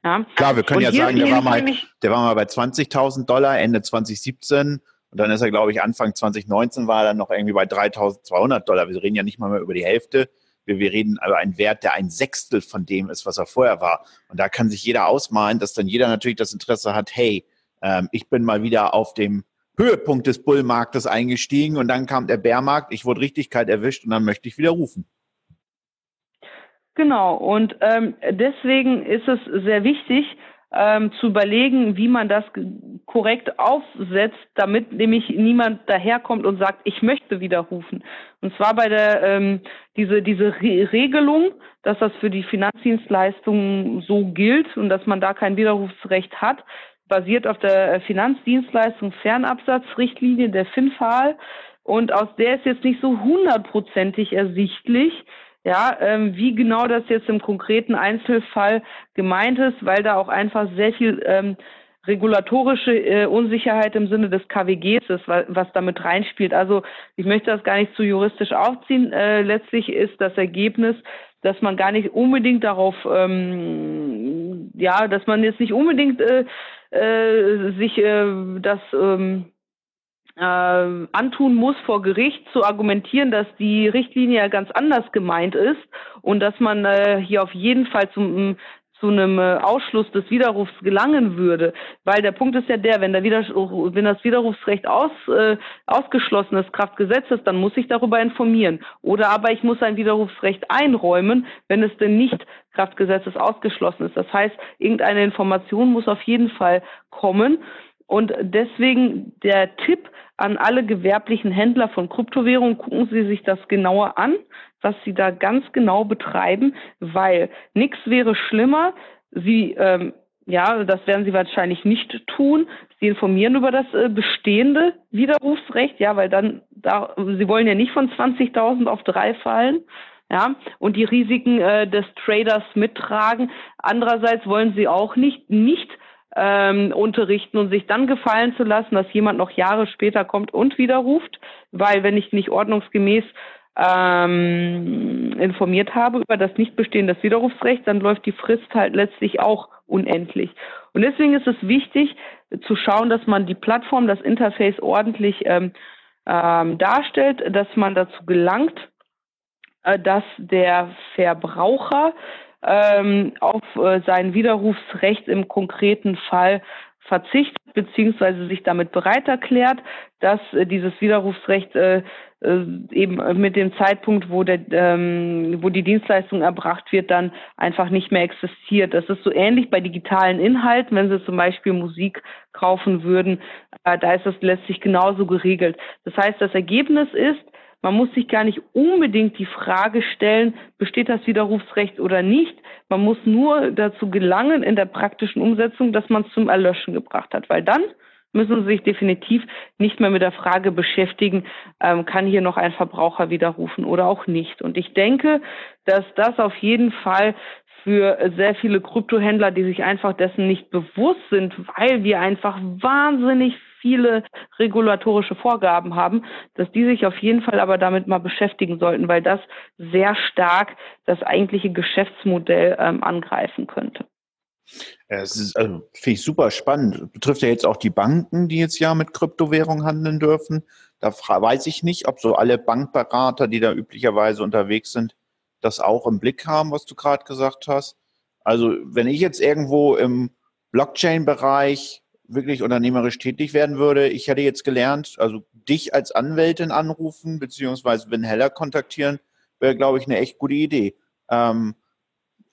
Ja. Klar, wir können und ja sagen, der war, mal, der war mal bei 20.000 Dollar Ende 2017 und dann ist er, glaube ich, Anfang 2019 war er dann noch irgendwie bei 3.200 Dollar. Wir reden ja nicht mal mehr über die Hälfte. Wir, wir reden über einen Wert, der ein Sechstel von dem ist, was er vorher war. Und da kann sich jeder ausmalen, dass dann jeder natürlich das Interesse hat, hey, ähm, ich bin mal wieder auf dem Höhepunkt des Bullmarktes eingestiegen und dann kam der Bärmarkt, ich wurde richtig kalt erwischt und dann möchte ich wieder rufen. Genau, und ähm, deswegen ist es sehr wichtig, ähm, zu überlegen, wie man das korrekt aufsetzt, damit nämlich niemand daherkommt und sagt, ich möchte widerrufen. Und zwar bei der ähm, diese diese Re Regelung, dass das für die Finanzdienstleistungen so gilt und dass man da kein Widerrufsrecht hat, basiert auf der äh, Finanzdienstleistung Fernabsatzrichtlinie der FINFAL und aus der ist jetzt nicht so hundertprozentig ersichtlich, ja, ähm, wie genau das jetzt im konkreten Einzelfall gemeint ist, weil da auch einfach sehr viel ähm, regulatorische äh, Unsicherheit im Sinne des KWGs ist, was, was damit reinspielt. Also ich möchte das gar nicht zu juristisch aufziehen. Äh, letztlich ist das Ergebnis, dass man gar nicht unbedingt darauf, ähm, ja, dass man jetzt nicht unbedingt äh, äh, sich äh, das ähm, äh, antun muss vor Gericht zu argumentieren, dass die Richtlinie ja ganz anders gemeint ist und dass man äh, hier auf jeden Fall zum zu einem äh, Ausschluss des Widerrufs gelangen würde. Weil der Punkt ist ja der, wenn, der Widerruf, wenn das Widerrufsrecht aus, äh, ausgeschlossen ist, Kraft Gesetzes, dann muss ich darüber informieren. Oder aber ich muss ein Widerrufsrecht einräumen, wenn es denn nicht Kraft Gesetzes ausgeschlossen ist. Das heißt, irgendeine Information muss auf jeden Fall kommen. Und deswegen der Tipp an alle gewerblichen Händler von Kryptowährungen, gucken Sie sich das genauer an, was Sie da ganz genau betreiben, weil nichts wäre schlimmer. Sie ähm, ja, das werden sie wahrscheinlich nicht tun. Sie informieren über das äh, bestehende Widerrufsrecht, ja, weil dann, da, sie wollen ja nicht von 20.000 auf drei fallen, ja, und die Risiken äh, des Traders mittragen. Andererseits wollen sie auch nicht, nicht ähm, unterrichten und sich dann gefallen zu lassen, dass jemand noch Jahre später kommt und widerruft, weil wenn ich nicht ordnungsgemäß ähm, informiert habe über das Nichtbestehen des Widerrufsrechts, dann läuft die Frist halt letztlich auch unendlich. Und deswegen ist es wichtig zu schauen, dass man die Plattform, das Interface ordentlich ähm, ähm, darstellt, dass man dazu gelangt, äh, dass der Verbraucher ähm, auf äh, sein Widerrufsrecht im konkreten Fall verzichtet beziehungsweise sich damit bereit erklärt, dass äh, dieses Widerrufsrecht äh, äh, eben mit dem Zeitpunkt, wo, der, ähm, wo die Dienstleistung erbracht wird, dann einfach nicht mehr existiert. Das ist so ähnlich bei digitalen Inhalten, wenn Sie zum Beispiel Musik kaufen würden, äh, da ist das letztlich genauso geregelt. Das heißt, das Ergebnis ist, man muss sich gar nicht unbedingt die Frage stellen, besteht das Widerrufsrecht oder nicht. Man muss nur dazu gelangen in der praktischen Umsetzung, dass man es zum Erlöschen gebracht hat, weil dann müssen Sie sich definitiv nicht mehr mit der Frage beschäftigen, ähm, kann hier noch ein Verbraucher widerrufen oder auch nicht. Und ich denke, dass das auf jeden Fall für sehr viele Kryptohändler, die sich einfach dessen nicht bewusst sind, weil wir einfach wahnsinnig viele regulatorische Vorgaben haben, dass die sich auf jeden Fall aber damit mal beschäftigen sollten, weil das sehr stark das eigentliche Geschäftsmodell ähm, angreifen könnte. Es ist, also, finde ich super spannend. Betrifft ja jetzt auch die Banken, die jetzt ja mit Kryptowährungen handeln dürfen. Da weiß ich nicht, ob so alle Bankberater, die da üblicherweise unterwegs sind, das auch im Blick haben, was du gerade gesagt hast. Also, wenn ich jetzt irgendwo im Blockchain-Bereich wirklich unternehmerisch tätig werden würde, ich hätte jetzt gelernt, also dich als Anwältin anrufen, beziehungsweise wenn Heller kontaktieren, wäre, glaube ich, eine echt gute Idee. Ähm,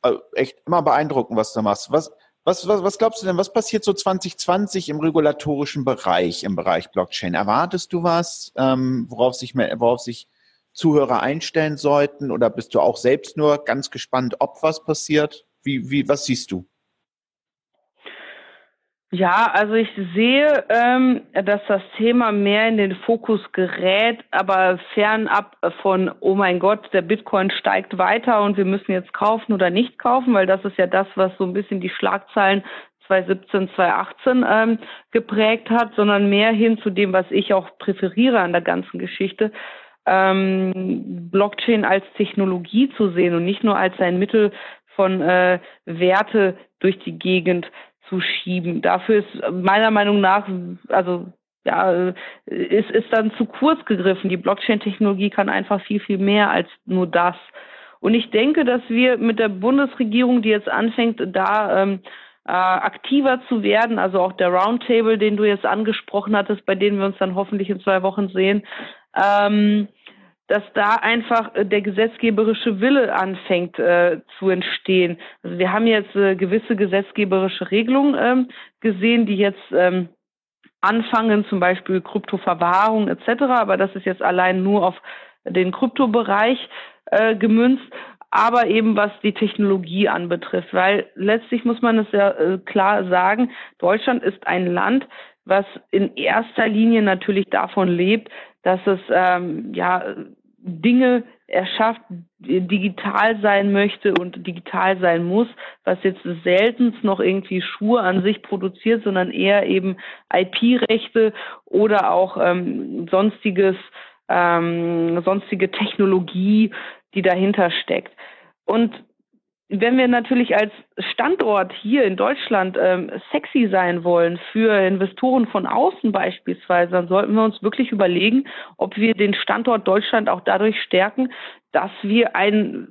also echt immer beeindruckend, was du machst. Was, was, was, was glaubst du denn, was passiert so 2020 im regulatorischen Bereich, im Bereich Blockchain? Erwartest du was, ähm, worauf, sich, worauf sich Zuhörer einstellen sollten? Oder bist du auch selbst nur ganz gespannt, ob was passiert? Wie, wie, was siehst du? Ja, also ich sehe, ähm, dass das Thema mehr in den Fokus gerät, aber fernab von, oh mein Gott, der Bitcoin steigt weiter und wir müssen jetzt kaufen oder nicht kaufen, weil das ist ja das, was so ein bisschen die Schlagzeilen 2017, 2018 ähm, geprägt hat, sondern mehr hin zu dem, was ich auch präferiere an der ganzen Geschichte, ähm, Blockchain als Technologie zu sehen und nicht nur als ein Mittel von äh, Werte durch die Gegend zu schieben. Dafür ist meiner Meinung nach, also ja, ist, ist dann zu kurz gegriffen. Die Blockchain-Technologie kann einfach viel, viel mehr als nur das. Und ich denke, dass wir mit der Bundesregierung, die jetzt anfängt, da ähm, äh, aktiver zu werden, also auch der Roundtable, den du jetzt angesprochen hattest, bei dem wir uns dann hoffentlich in zwei Wochen sehen, ähm, dass da einfach äh, der gesetzgeberische Wille anfängt äh, zu entstehen. Also wir haben jetzt äh, gewisse gesetzgeberische Regelungen ähm, gesehen, die jetzt ähm, anfangen, zum Beispiel Kryptoverwahrung etc., aber das ist jetzt allein nur auf den Kryptobereich äh, gemünzt, aber eben was die Technologie anbetrifft, weil letztlich muss man es ja äh, klar sagen, Deutschland ist ein Land, was in erster Linie natürlich davon lebt, dass es ähm, ja Dinge erschafft, digital sein möchte und digital sein muss, was jetzt selten noch irgendwie Schuhe an sich produziert, sondern eher eben IP-Rechte oder auch ähm, sonstiges, ähm, sonstige Technologie, die dahinter steckt. Und wenn wir natürlich als Standort hier in Deutschland ähm, sexy sein wollen für Investoren von außen beispielsweise, dann sollten wir uns wirklich überlegen, ob wir den Standort Deutschland auch dadurch stärken, dass wir ein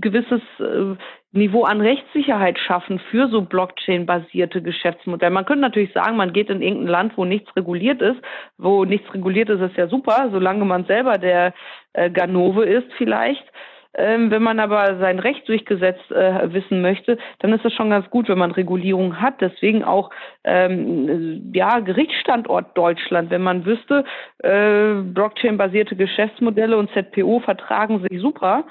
gewisses äh, Niveau an Rechtssicherheit schaffen für so Blockchain-basierte Geschäftsmodelle. Man könnte natürlich sagen, man geht in irgendein Land, wo nichts reguliert ist. Wo nichts reguliert ist, ist ja super, solange man selber der äh, Ganove ist vielleicht Ähm, wenn man aber sein Recht durchgesetzt äh, wissen möchte, dann ist es schon ganz gut, wenn man Regulierung hat. Deswegen auch ähm, ja Gerichtsstandort Deutschland. Wenn man wüsste, äh, Blockchain-basierte Geschäftsmodelle und ZPO vertragen sich super,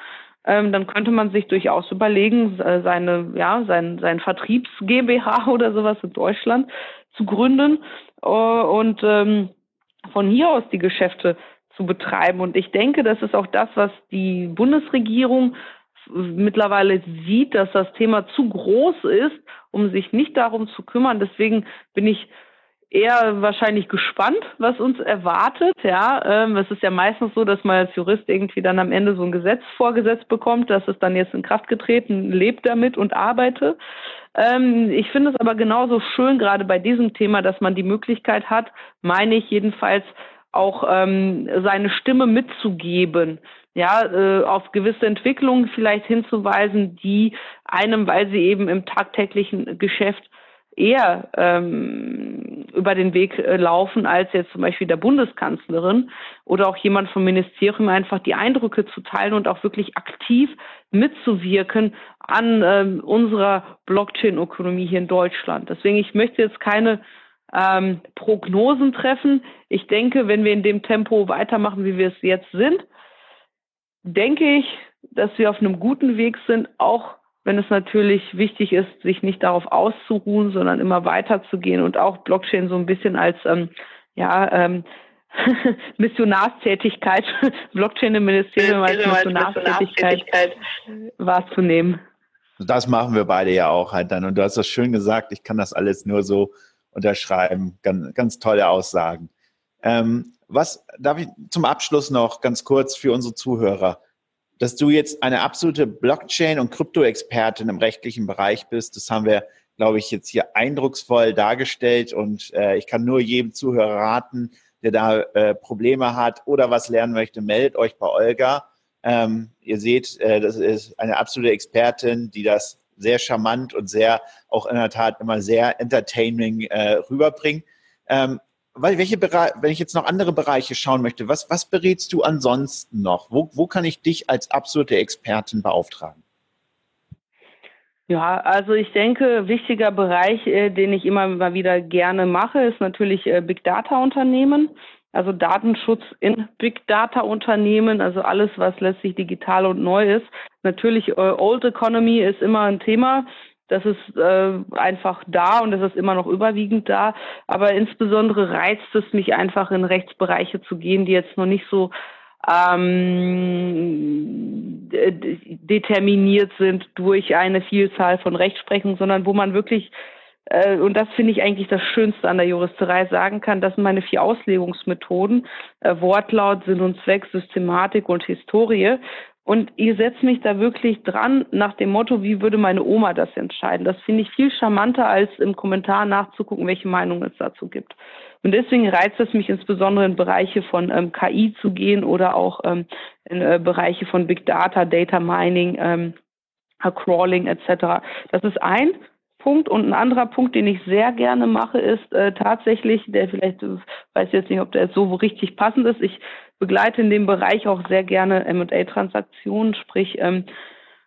ähm, dann könnte man sich durchaus überlegen, äh, seine, ja, sein, sein Vertriebs GmbH oder sowas in Deutschland zu gründen äh, und ähm, von hier aus die Geschäfte zu betreiben. Und ich denke, das ist auch das, was die Bundesregierung mittlerweile sieht, dass das Thema zu groß ist, um sich nicht darum zu kümmern. Deswegen bin ich eher wahrscheinlich gespannt, was uns erwartet. Ja, ähm, es ist ja meistens so, dass man als Jurist irgendwie dann am Ende so ein Gesetz vorgesetzt bekommt, dass es dann jetzt in Kraft getreten, lebt damit und arbeite. Ähm, ich finde es aber genauso schön, gerade bei diesem Thema, dass man die Möglichkeit hat, meine ich jedenfalls, auch ähm, seine Stimme mitzugeben, ja, äh, auf gewisse Entwicklungen vielleicht hinzuweisen, die einem, weil sie eben im tagtäglichen Geschäft eher ähm, über den Weg äh, laufen als jetzt zum Beispiel der Bundeskanzlerin oder auch jemand vom Ministerium einfach die Eindrücke zu teilen und auch wirklich aktiv mitzuwirken an ähm, unserer Blockchain-Ökonomie hier in Deutschland. Deswegen, ich möchte jetzt keine ähm, Prognosen treffen. Ich denke, wenn wir in dem Tempo weitermachen, wie wir es jetzt sind, denke ich, dass wir auf einem guten Weg sind, auch wenn es natürlich wichtig ist, sich nicht darauf auszuruhen, sondern immer weiterzugehen und auch Blockchain so ein bisschen als ähm, ja, ähm, Missionarstätigkeit, Blockchain im Ministerium als Missionarstätigkeit wahrzunehmen. Das machen wir beide ja auch halt dann. Und du hast das schön gesagt, ich kann das alles nur so unterschreiben. Ganz, ganz tolle Aussagen. Ähm, was darf ich zum Abschluss noch ganz kurz für unsere Zuhörer? dass du jetzt eine absolute Blockchain- und Krypto-Expertin im rechtlichen Bereich bist. Das haben wir, glaube ich, jetzt hier eindrucksvoll dargestellt und äh, ich kann nur jedem Zuhörer raten, der da äh, Probleme hat oder was lernen möchte, meldet euch bei Olga. Ähm, ihr seht, äh, das ist eine absolute Expertin, die das sehr charmant und sehr auch in der Tat immer sehr entertaining äh, rüberbringt. Ähm, welche wenn ich jetzt noch andere Bereiche schauen möchte, was, was berätst du ansonsten noch? Wo, wo kann ich dich als absolute Expertin beauftragen? Ja, also ich denke, wichtiger Bereich, äh, den ich immer mal wieder gerne mache, ist natürlich äh, Big Data Unternehmen. Also Datenschutz in Big Data Unternehmen, also alles, was letztlich digital und neu ist. Natürlich äh, Old Economy ist immer ein Thema. Das ist äh, einfach da und das ist immer noch überwiegend da. Aber insbesondere reizt es mich einfach in Rechtsbereiche zu gehen, die jetzt noch nicht so ähm, determiniert sind durch eine Vielzahl von Rechtsprechungen, sondern wo man wirklich und das finde ich eigentlich das Schönste an der Juristerei sagen kann, das sind meine vier Auslegungsmethoden, äh, Wortlaut, Sinn und Zweck, Systematik und Historie. Und ich setze mich da wirklich dran nach dem Motto, wie würde meine Oma das entscheiden? Das finde ich viel charmanter, als im Kommentar nachzugucken, welche Meinung es dazu gibt. Und deswegen reizt es mich insbesondere in Bereiche von ähm, KI zu gehen oder auch ähm, in äh, Bereiche von Big Data, Data Mining, ähm, Crawling etc. Das ist ein Punkt. Und ein anderer Punkt, den ich sehr gerne mache, ist äh, tatsächlich, der vielleicht, weiß jetzt nicht, ob der jetzt so richtig passend ist, ich begleite in dem Bereich auch sehr gerne M&A-Transaktionen, sprich, ähm,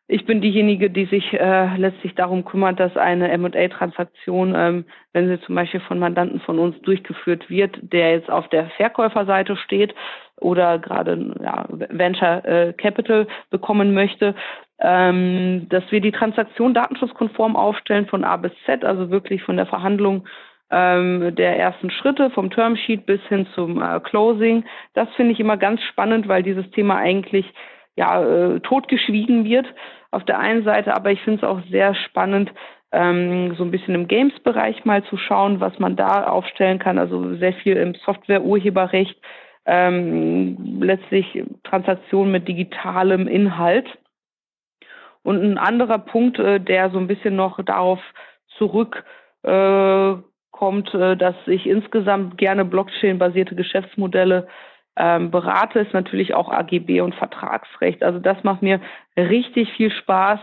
ich bin diejenige, die sich äh, letztlich darum kümmert, dass eine M&A-Transaktion, ähm, wenn sie zum Beispiel von Mandanten von uns durchgeführt wird, der jetzt auf der Verkäuferseite steht oder gerade ja, Venture äh, Capital bekommen möchte, ähm, dass wir die Transaktion datenschutzkonform aufstellen von A bis Z, also wirklich von der Verhandlung ähm, der ersten Schritte vom Termsheet bis hin zum äh, Closing. Das finde ich immer ganz spannend, weil dieses Thema eigentlich ja äh, totgeschwiegen wird auf der einen Seite, aber ich finde es auch sehr spannend, ähm, so ein bisschen im Games-Bereich mal zu schauen, was man da aufstellen kann. Also sehr viel im Software-Urheberrecht, ähm, letztlich Transaktionen mit digitalem Inhalt. Und ein anderer Punkt, äh, der so ein bisschen noch darauf zurück äh, äh, dass ich insgesamt gerne Blockchain-basierte Geschäftsmodelle ähm, berate, ist natürlich auch AGB und Vertragsrecht. Also das macht mir richtig viel Spaß.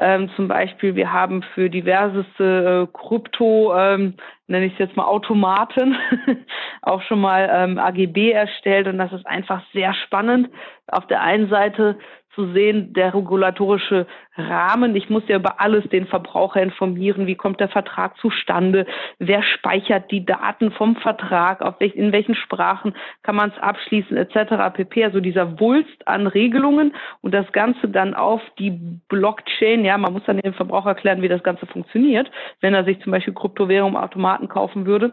Ähm, zum Beispiel, wir haben für diverseste äh, Krypto, ähm, nenne ich es jetzt mal Automaten, auch schon mal ähm, AGB erstellt und das ist einfach sehr spannend. Auf der einen Seite zu sehen, der regulatorische Rahmen. Ich muss ja über alles den Verbraucher informieren. Wie kommt der Vertrag zustande? Wer speichert die Daten vom Vertrag? Auf welch, in welchen Sprachen kann man es abschließen etc. pp. Also dieser Wulst an Regelungen und das Ganze dann auf die Blockchain. Ja, man muss dann dem Verbraucher erklären, wie das Ganze funktioniert, wenn er sich zum Beispiel Kryptowährung Automaten kaufen würde.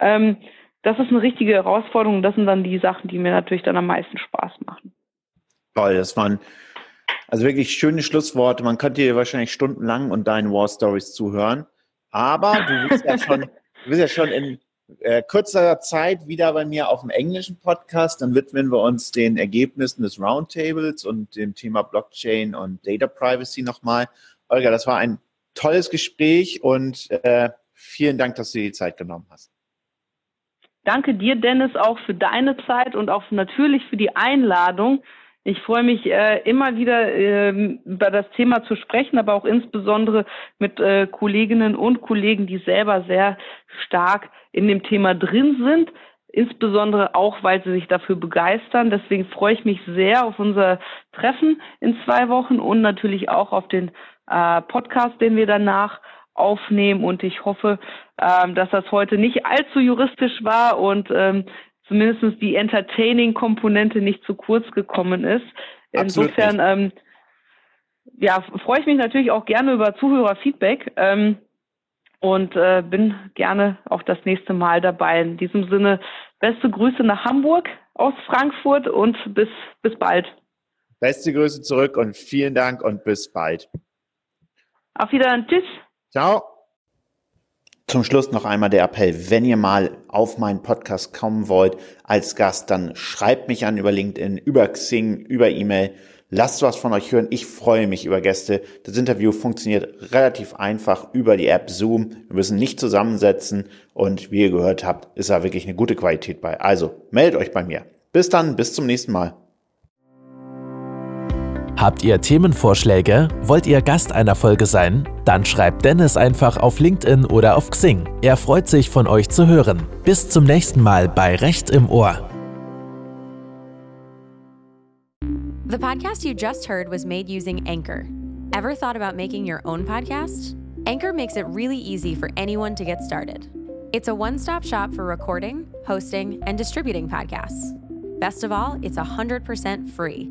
Ähm, das ist eine richtige Herausforderung. Das sind dann die Sachen, die mir natürlich dann am meisten Spaß machen. Toll, das waren also wirklich schöne Schlussworte. Man könnte dir wahrscheinlich stundenlang und deinen War Stories zuhören. Aber du bist ja schon, du bist ja schon in äh, kurzer Zeit wieder bei mir auf dem englischen Podcast. Dann widmen wir uns den Ergebnissen des Roundtables und dem Thema Blockchain und Data Privacy nochmal. Olga, das war ein tolles Gespräch und äh, vielen Dank, dass du dir die Zeit genommen hast. Danke dir, Dennis, auch für deine Zeit und auch natürlich für die Einladung. Ich freue mich äh, immer wieder äh, über das Thema zu sprechen, aber auch insbesondere mit äh, Kolleginnen und Kollegen, die selber sehr stark in dem Thema drin sind, insbesondere auch, weil sie sich dafür begeistern. Deswegen freue ich mich sehr auf unser Treffen in zwei Wochen und natürlich auch auf den äh, Podcast, den wir danach aufnehmen. Und ich hoffe, ähm, dass das heute nicht allzu juristisch war und ähm, zumindest die Entertaining-Komponente nicht zu kurz gekommen ist. Insofern ähm, ja, freue ich mich natürlich auch gerne über Zuhörerfeedback ähm, und äh, bin gerne auch das nächste Mal dabei. In diesem Sinne, beste Grüße nach Hamburg aus Frankfurt und bis, bis bald. Beste Grüße zurück und vielen Dank und bis bald. Auf Wiedersehen. Tschüss. Ciao. Zum Schluss noch einmal der Appell, wenn ihr mal auf meinen Podcast kommen wollt als Gast, dann schreibt mich an über LinkedIn, über Xing, über E-Mail. Lasst was von euch hören. Ich freue mich über Gäste. Das Interview funktioniert relativ einfach über die App Zoom. Wir müssen nicht zusammensetzen und wie ihr gehört habt, ist da wirklich eine gute Qualität bei. Also meldet euch bei mir. Bis dann, bis zum nächsten Mal. Habt ihr Themenvorschläge? Wollt ihr Gast einer Folge sein? Dann schreibt Dennis einfach auf LinkedIn oder auf Xing. Er freut sich, von euch zu hören. Bis zum nächsten Mal bei Recht im Ohr. The podcast you just heard was made using Anchor. Ever thought about making your own podcast? Anchor makes it really easy for anyone to get started. It's a one stop shop for recording, hosting, and distributing podcasts. Best of all, it's 100% free.